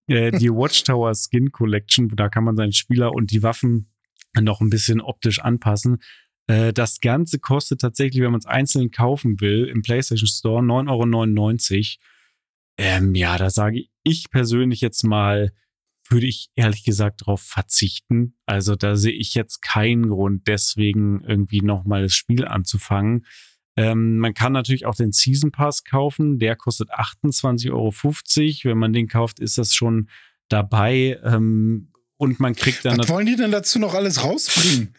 äh, die Watchtower Skin Collection, da kann man seinen Spieler und die Waffen noch ein bisschen optisch anpassen. Äh, Das Ganze kostet tatsächlich, wenn man es einzeln kaufen will, im PlayStation Store 9,99 Euro. Ähm, ja, da sage ich persönlich jetzt mal, würde ich ehrlich gesagt darauf verzichten. Also da sehe ich jetzt keinen Grund, deswegen irgendwie nochmal das Spiel anzufangen. Ähm, man kann natürlich auch den Season Pass kaufen, der kostet 28,50 Euro. Wenn man den kauft, ist das schon dabei. Ähm, und man kriegt dann Was wollen die denn dazu noch alles rausbringen?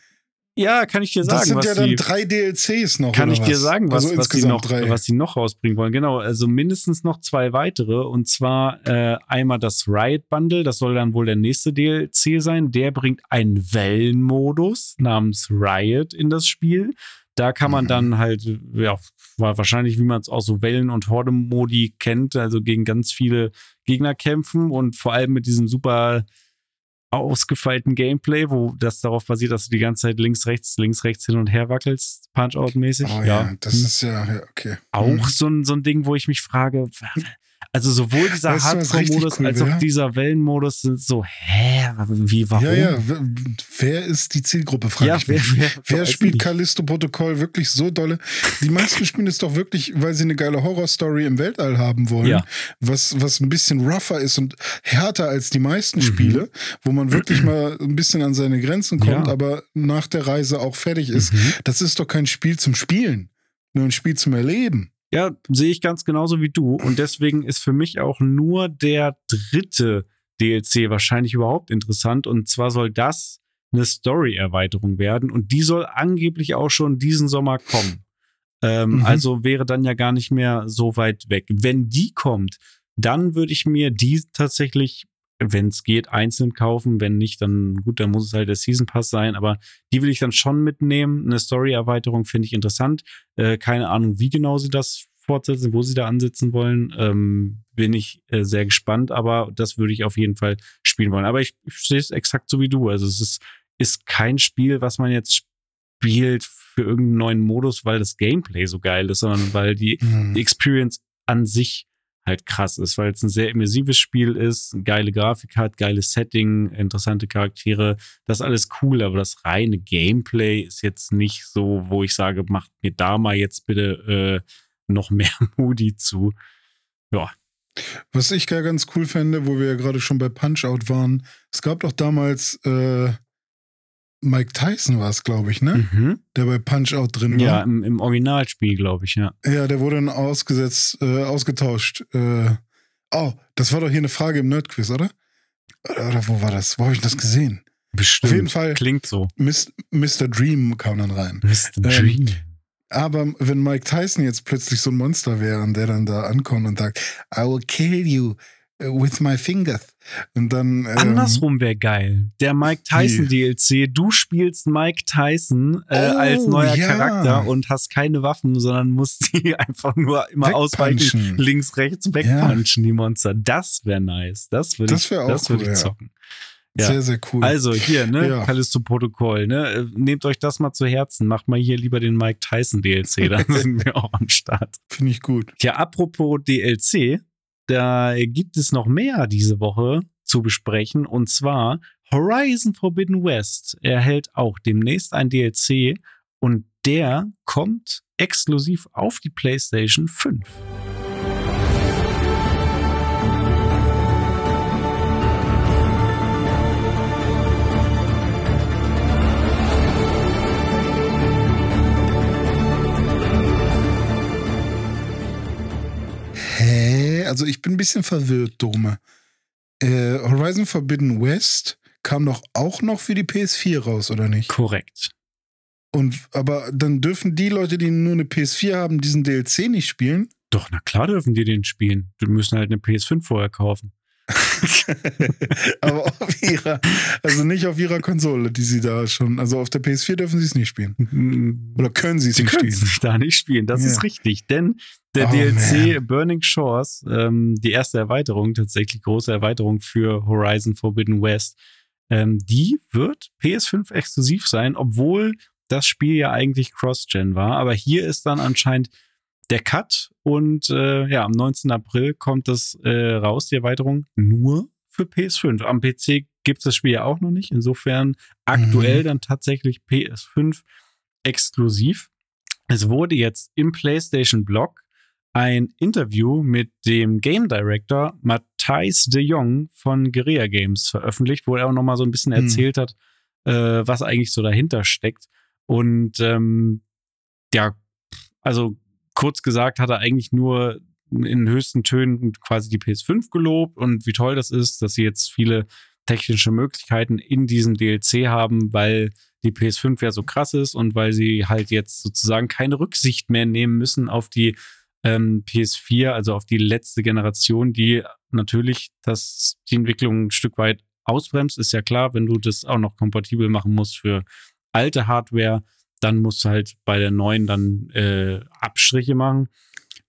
Ja, kann ich dir sagen. Das sind was ja dann die, drei DLCs noch. kann ich dir was? sagen, was, also was, die noch, drei. was die noch rausbringen wollen. Genau, also mindestens noch zwei weitere. Und zwar äh, einmal das Riot Bundle, das soll dann wohl der nächste DLC sein. Der bringt einen Wellenmodus namens Riot in das Spiel. Da kann man Mhm. dann halt, ja, wahrscheinlich, wie man es aus so Wellen- und Horde-Modi kennt, also gegen ganz viele Gegner kämpfen und vor allem mit diesem super ausgefeilten Gameplay, wo das darauf basiert, dass du die ganze Zeit links, rechts, links, rechts hin und her wackelst, Punch-Out-mäßig. Oh ja, das Hm. ist ja, ja okay. auch Mhm. so ein, so ein Ding, wo ich mich frage, also sowohl dieser Hardcore-Modus cool als auch wär? dieser Wellenmodus sind so, hä, wie, warum? Ja, ja. Wer ist die Zielgruppe, frage Ja, ich mich. wer, wer, Wer spielt. Callisto-Protokoll wirklich so dolle? Die meisten spielen es doch wirklich, weil sie eine geile Horrorstory im Weltall haben wollen, Ja. was, was ein bisschen rougher ist und härter als die meisten Mhm. Spiele, wo man wirklich *clears throat* mal ein bisschen an seine Grenzen kommt, Ja. aber nach der Reise auch fertig ist. Mhm. Das ist doch kein Spiel zum Spielen, nur ein Spiel zum Erleben. Ja, sehe ich ganz genauso wie du. Und deswegen ist für mich auch nur der dritte DLC wahrscheinlich überhaupt interessant. Und zwar soll das eine Story-Erweiterung werden. Und die soll angeblich auch schon diesen Sommer kommen. Ähm, Mhm. Also wäre dann ja gar nicht mehr so weit weg. Wenn die kommt, dann würde ich mir die tatsächlich, wenn es geht, einzeln kaufen. Wenn nicht, dann gut, dann muss es halt der Season Pass sein. Aber die will ich dann schon mitnehmen. Eine Story-Erweiterung finde ich interessant. Äh, keine Ahnung, wie genau sie das fortsetzen, wo sie da ansetzen wollen. Ähm, bin ich äh, sehr gespannt, aber das würde ich auf jeden Fall spielen wollen. Aber ich, ich sehe es exakt so wie du. Also es ist, ist kein Spiel, was man jetzt spielt für irgendeinen neuen Modus, weil das Gameplay so geil ist, sondern weil die, die Experience an sich halt krass ist, weil es ein sehr immersives Spiel ist, eine geile Grafik hat, geiles Setting, interessante Charaktere, das ist alles cool, aber das reine Gameplay ist jetzt nicht so, wo ich sage, macht mir da mal jetzt bitte äh, noch mehr *laughs* Moody zu. Ja, Was ich gar ganz cool fände, wo wir ja gerade schon bei Punch-Out waren, es gab doch damals äh, Mike Tyson war es, glaube ich, ne? mhm. Der bei Punch-Out drin war. ja im, im Originalspiel, glaube ich, ja. Ja, der wurde dann ausgesetzt, äh, ausgetauscht. Äh, oh, das war doch hier eine Frage im Nerdquiz, oder? Oder, oder wo war das? Wo habe ich das gesehen? Bestimmt. Auf jeden Fall. Klingt so. Mis Mr. Dream kam dann rein. Mr. Ähm, Dream. Aber wenn Mike Tyson jetzt plötzlich so ein Monster wäre und der dann da ankommt und sagt, I will kill you with my fingers. Und dann. Ähm, Andersrum wäre geil. Der Mike Tyson DLC. Du spielst Mike Tyson äh, Oh, als neuer ja. Charakter und hast keine Waffen, sondern musst *laughs* die einfach nur immer ausweichen, links, rechts, wegpunchen, die Monster. Das wäre nice. Das würde Das ich, wär das cool, ich ja. zocken. Ja. Sehr, sehr cool. Also hier, ne, Ja. Callisto-Protokoll, ne, äh, nehmt euch das mal zu Herzen. Macht mal hier lieber den Mike Tyson DLC, dann *laughs* sind wir auch am Start. Finde ich gut. Ja, apropos DLC, da gibt es noch mehr diese Woche zu besprechen und zwar Horizon Forbidden West erhält auch demnächst ein DLC und der kommt exklusiv auf die PlayStation 5. Also ich bin ein bisschen verwirrt, Dome. Äh, Horizon Forbidden West kam doch auch noch für die PS4 raus, oder nicht? Korrekt. Und aber dann dürfen die Leute, die nur eine PS4 haben, diesen DLC nicht spielen? Doch, na klar dürfen die den spielen. Die müssen halt eine PS5 vorher kaufen. *laughs* aber auf ihrer, also nicht auf ihrer Konsole, die sie da schon, also auf der PS4 dürfen sie es nicht spielen. Oder können sie es Sie nicht können spielen? es da nicht spielen, das Ja. ist richtig. Denn der Oh, DLC Burning Shores, ähm, die erste Erweiterung, tatsächlich große Erweiterung für Horizon Forbidden West, ähm, die wird PS5 exklusiv sein, obwohl das Spiel ja eigentlich Cross-Gen war. Aber hier ist dann anscheinend der Cut und äh, ja, am 19. April kommt das äh, raus, die Erweiterung, nur für PS5. Am PC gibt es das Spiel ja auch noch nicht. Insofern aktuell Mhm. dann tatsächlich PS5 exklusiv. Es wurde jetzt im PlayStation Blog ein Interview mit dem Game Director Matthijs de Jong von Guerilla Games veröffentlicht, wo er auch nochmal so ein bisschen Hm. erzählt hat, äh, was eigentlich so dahinter steckt. Und ähm, ja, also kurz gesagt hat er eigentlich nur in höchsten Tönen quasi die PS5 gelobt und wie toll das ist, dass sie jetzt viele technische Möglichkeiten in diesem DLC haben, weil die PS5 ja so krass ist und weil sie halt jetzt sozusagen keine Rücksicht mehr nehmen müssen auf die ähm, PS4, also auf die letzte Generation, die natürlich das, die Entwicklung ein Stück weit ausbremst, ist ja klar, wenn du das auch noch kompatibel machen musst für alte Hardware, dann musst du halt bei der neuen dann äh, Abstriche machen.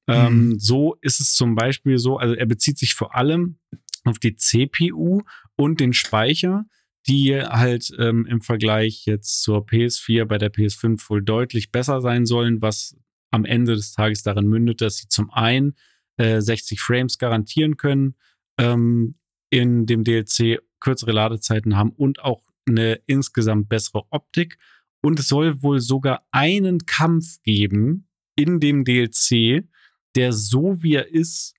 Ähm, mhm. so ist es zum Beispiel so, also er bezieht sich vor allem auf die CPU und den Speicher, die halt ähm, im Vergleich jetzt zur PS4 bei der PS5 wohl deutlich besser sein sollen, was am Ende des Tages darin mündet, dass sie zum einen äh, 60 Frames garantieren können ähm, in dem DLC, kürzere Ladezeiten haben und auch eine insgesamt bessere Optik. Und es soll wohl sogar einen Kampf geben in dem DLC, der so wie er ist,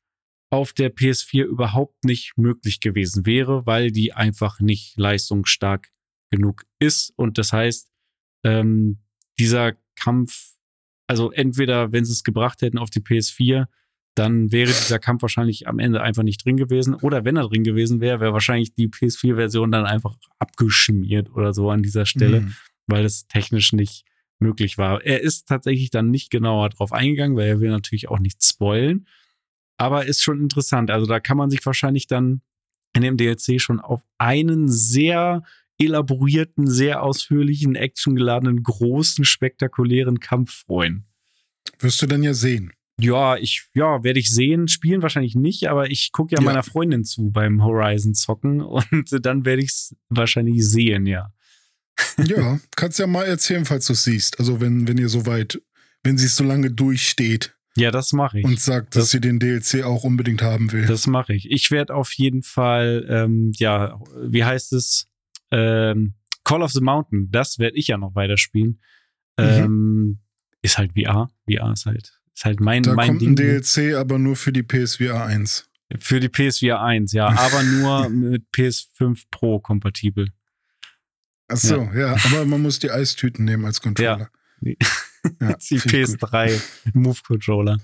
auf der PS4 überhaupt nicht möglich gewesen wäre, weil die einfach nicht leistungsstark genug ist. Und das heißt, ähm, dieser Kampf, also entweder, wenn sie es gebracht hätten auf die PS4, dann wäre dieser Kampf wahrscheinlich am Ende einfach nicht drin gewesen. Oder wenn er drin gewesen wäre, wäre wahrscheinlich die PS4-Version dann einfach abgeschmiert oder so an dieser Stelle, mhm. weil es technisch nicht möglich war. Er ist tatsächlich dann nicht genauer drauf eingegangen, weil er will natürlich auch nicht spoilen aber ist schon interessant. Also da kann man sich wahrscheinlich dann in dem DLC schon auf einen sehr elaborierten, sehr ausführlichen, actiongeladenen, großen, spektakulären Kampf freuen. Wirst du dann ja sehen. Ja, ich, ja, werde ich sehen. Spielen wahrscheinlich nicht, aber ich gucke ja, ja, meiner Freundin zu beim Horizon zocken *laughs* und dann werde ich es wahrscheinlich sehen, ja. *laughs* ja, kannst ja mal erzählen, falls du es siehst. Also wenn, wenn ihr soweit, wenn sie es so lange durchsteht. Ja, das mache ich. Und sagt, dass das, sie den DLC auch unbedingt haben will. Das mache ich. Ich werde auf jeden Fall, ähm, ja, wie heißt es? Ähm, Call of the Mountain, das werde ich ja noch weiterspielen. Mhm. Ähm, ist halt VR. VR ist halt, ist halt mein, da mein kommt Ding. ein DLC, aber nur für die PSVR 1. Für die PSVR 1, ja, *laughs* aber nur mit PS5 Pro kompatibel. Ach so, ja. ja, aber man muss die Eistüten nehmen als Controller. Ja. *laughs* Ja, *laughs* die PS3 Move Controller.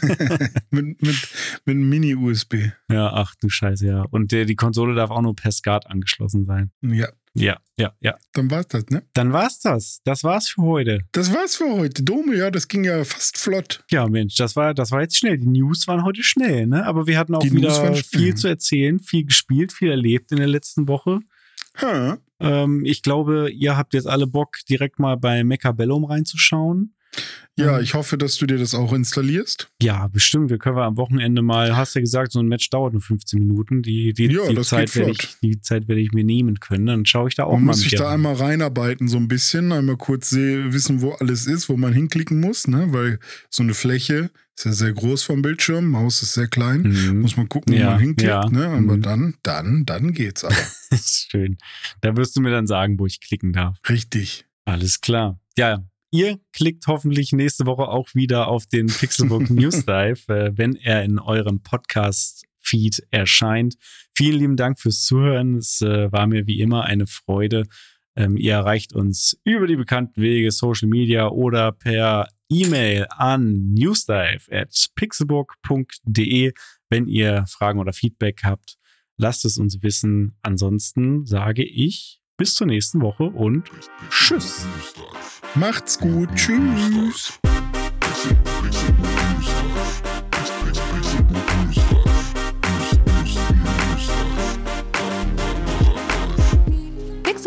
*laughs* mit, mit, mit Mini-USB. Ja, ach du Scheiße, ja. Und der, die Konsole darf auch nur per SCART angeschlossen sein. Ja. Ja, ja, ja. Dann war's das, ne? Dann war's das. Das war's für heute. Das war's für heute. Dome, ja, das ging ja fast flott. Ja, Mensch, das war, das war jetzt schnell. Die News waren heute schnell, ne? Aber wir hatten auch die wieder viel zu erzählen, viel gespielt, viel erlebt in der letzten Woche. Ha. Ähm, ich glaube, ihr habt jetzt alle Bock, direkt mal bei Mechabellum reinzuschauen. Ja, ähm, ich hoffe, dass du dir das auch installierst. Ja, bestimmt. Wir können wir am Wochenende mal, hast ja gesagt, so ein Match dauert nur 15 Minuten. Die, die, ja, die Zeit werde ich, die Zeit werde ich mir nehmen können. Dann schaue ich da auch man mal. Man muss sich da einmal reinarbeiten, so ein bisschen, einmal kurz seh, wissen, wo alles ist, wo man hinklicken muss, ne? Weil so eine Fläche ist ja sehr groß vom Bildschirm, Maus ist sehr klein. Mhm. Muss man gucken, wo ja, man hinklickt, ja. ne? Aber mhm. dann, dann, dann geht's aber. *laughs* Schön. Da wirst du mir dann sagen, wo ich klicken darf. Richtig. Alles klar. Ja, Ihr klickt hoffentlich nächste Woche auch wieder auf den Pixelbook *laughs* News Dive, äh, wenn er in eurem Podcast-Feed erscheint. Vielen lieben Dank fürs Zuhören. Es äh, war mir wie immer eine Freude. Ähm, ihr erreicht uns über die bekannten Wege, Social Media oder per E-Mail an newsdive at pixelbook.de, wenn ihr Fragen oder Feedback habt. Lasst es uns wissen. Ansonsten sage ich bis zur nächsten Woche und tschüss. Macht's gut. Tschüss.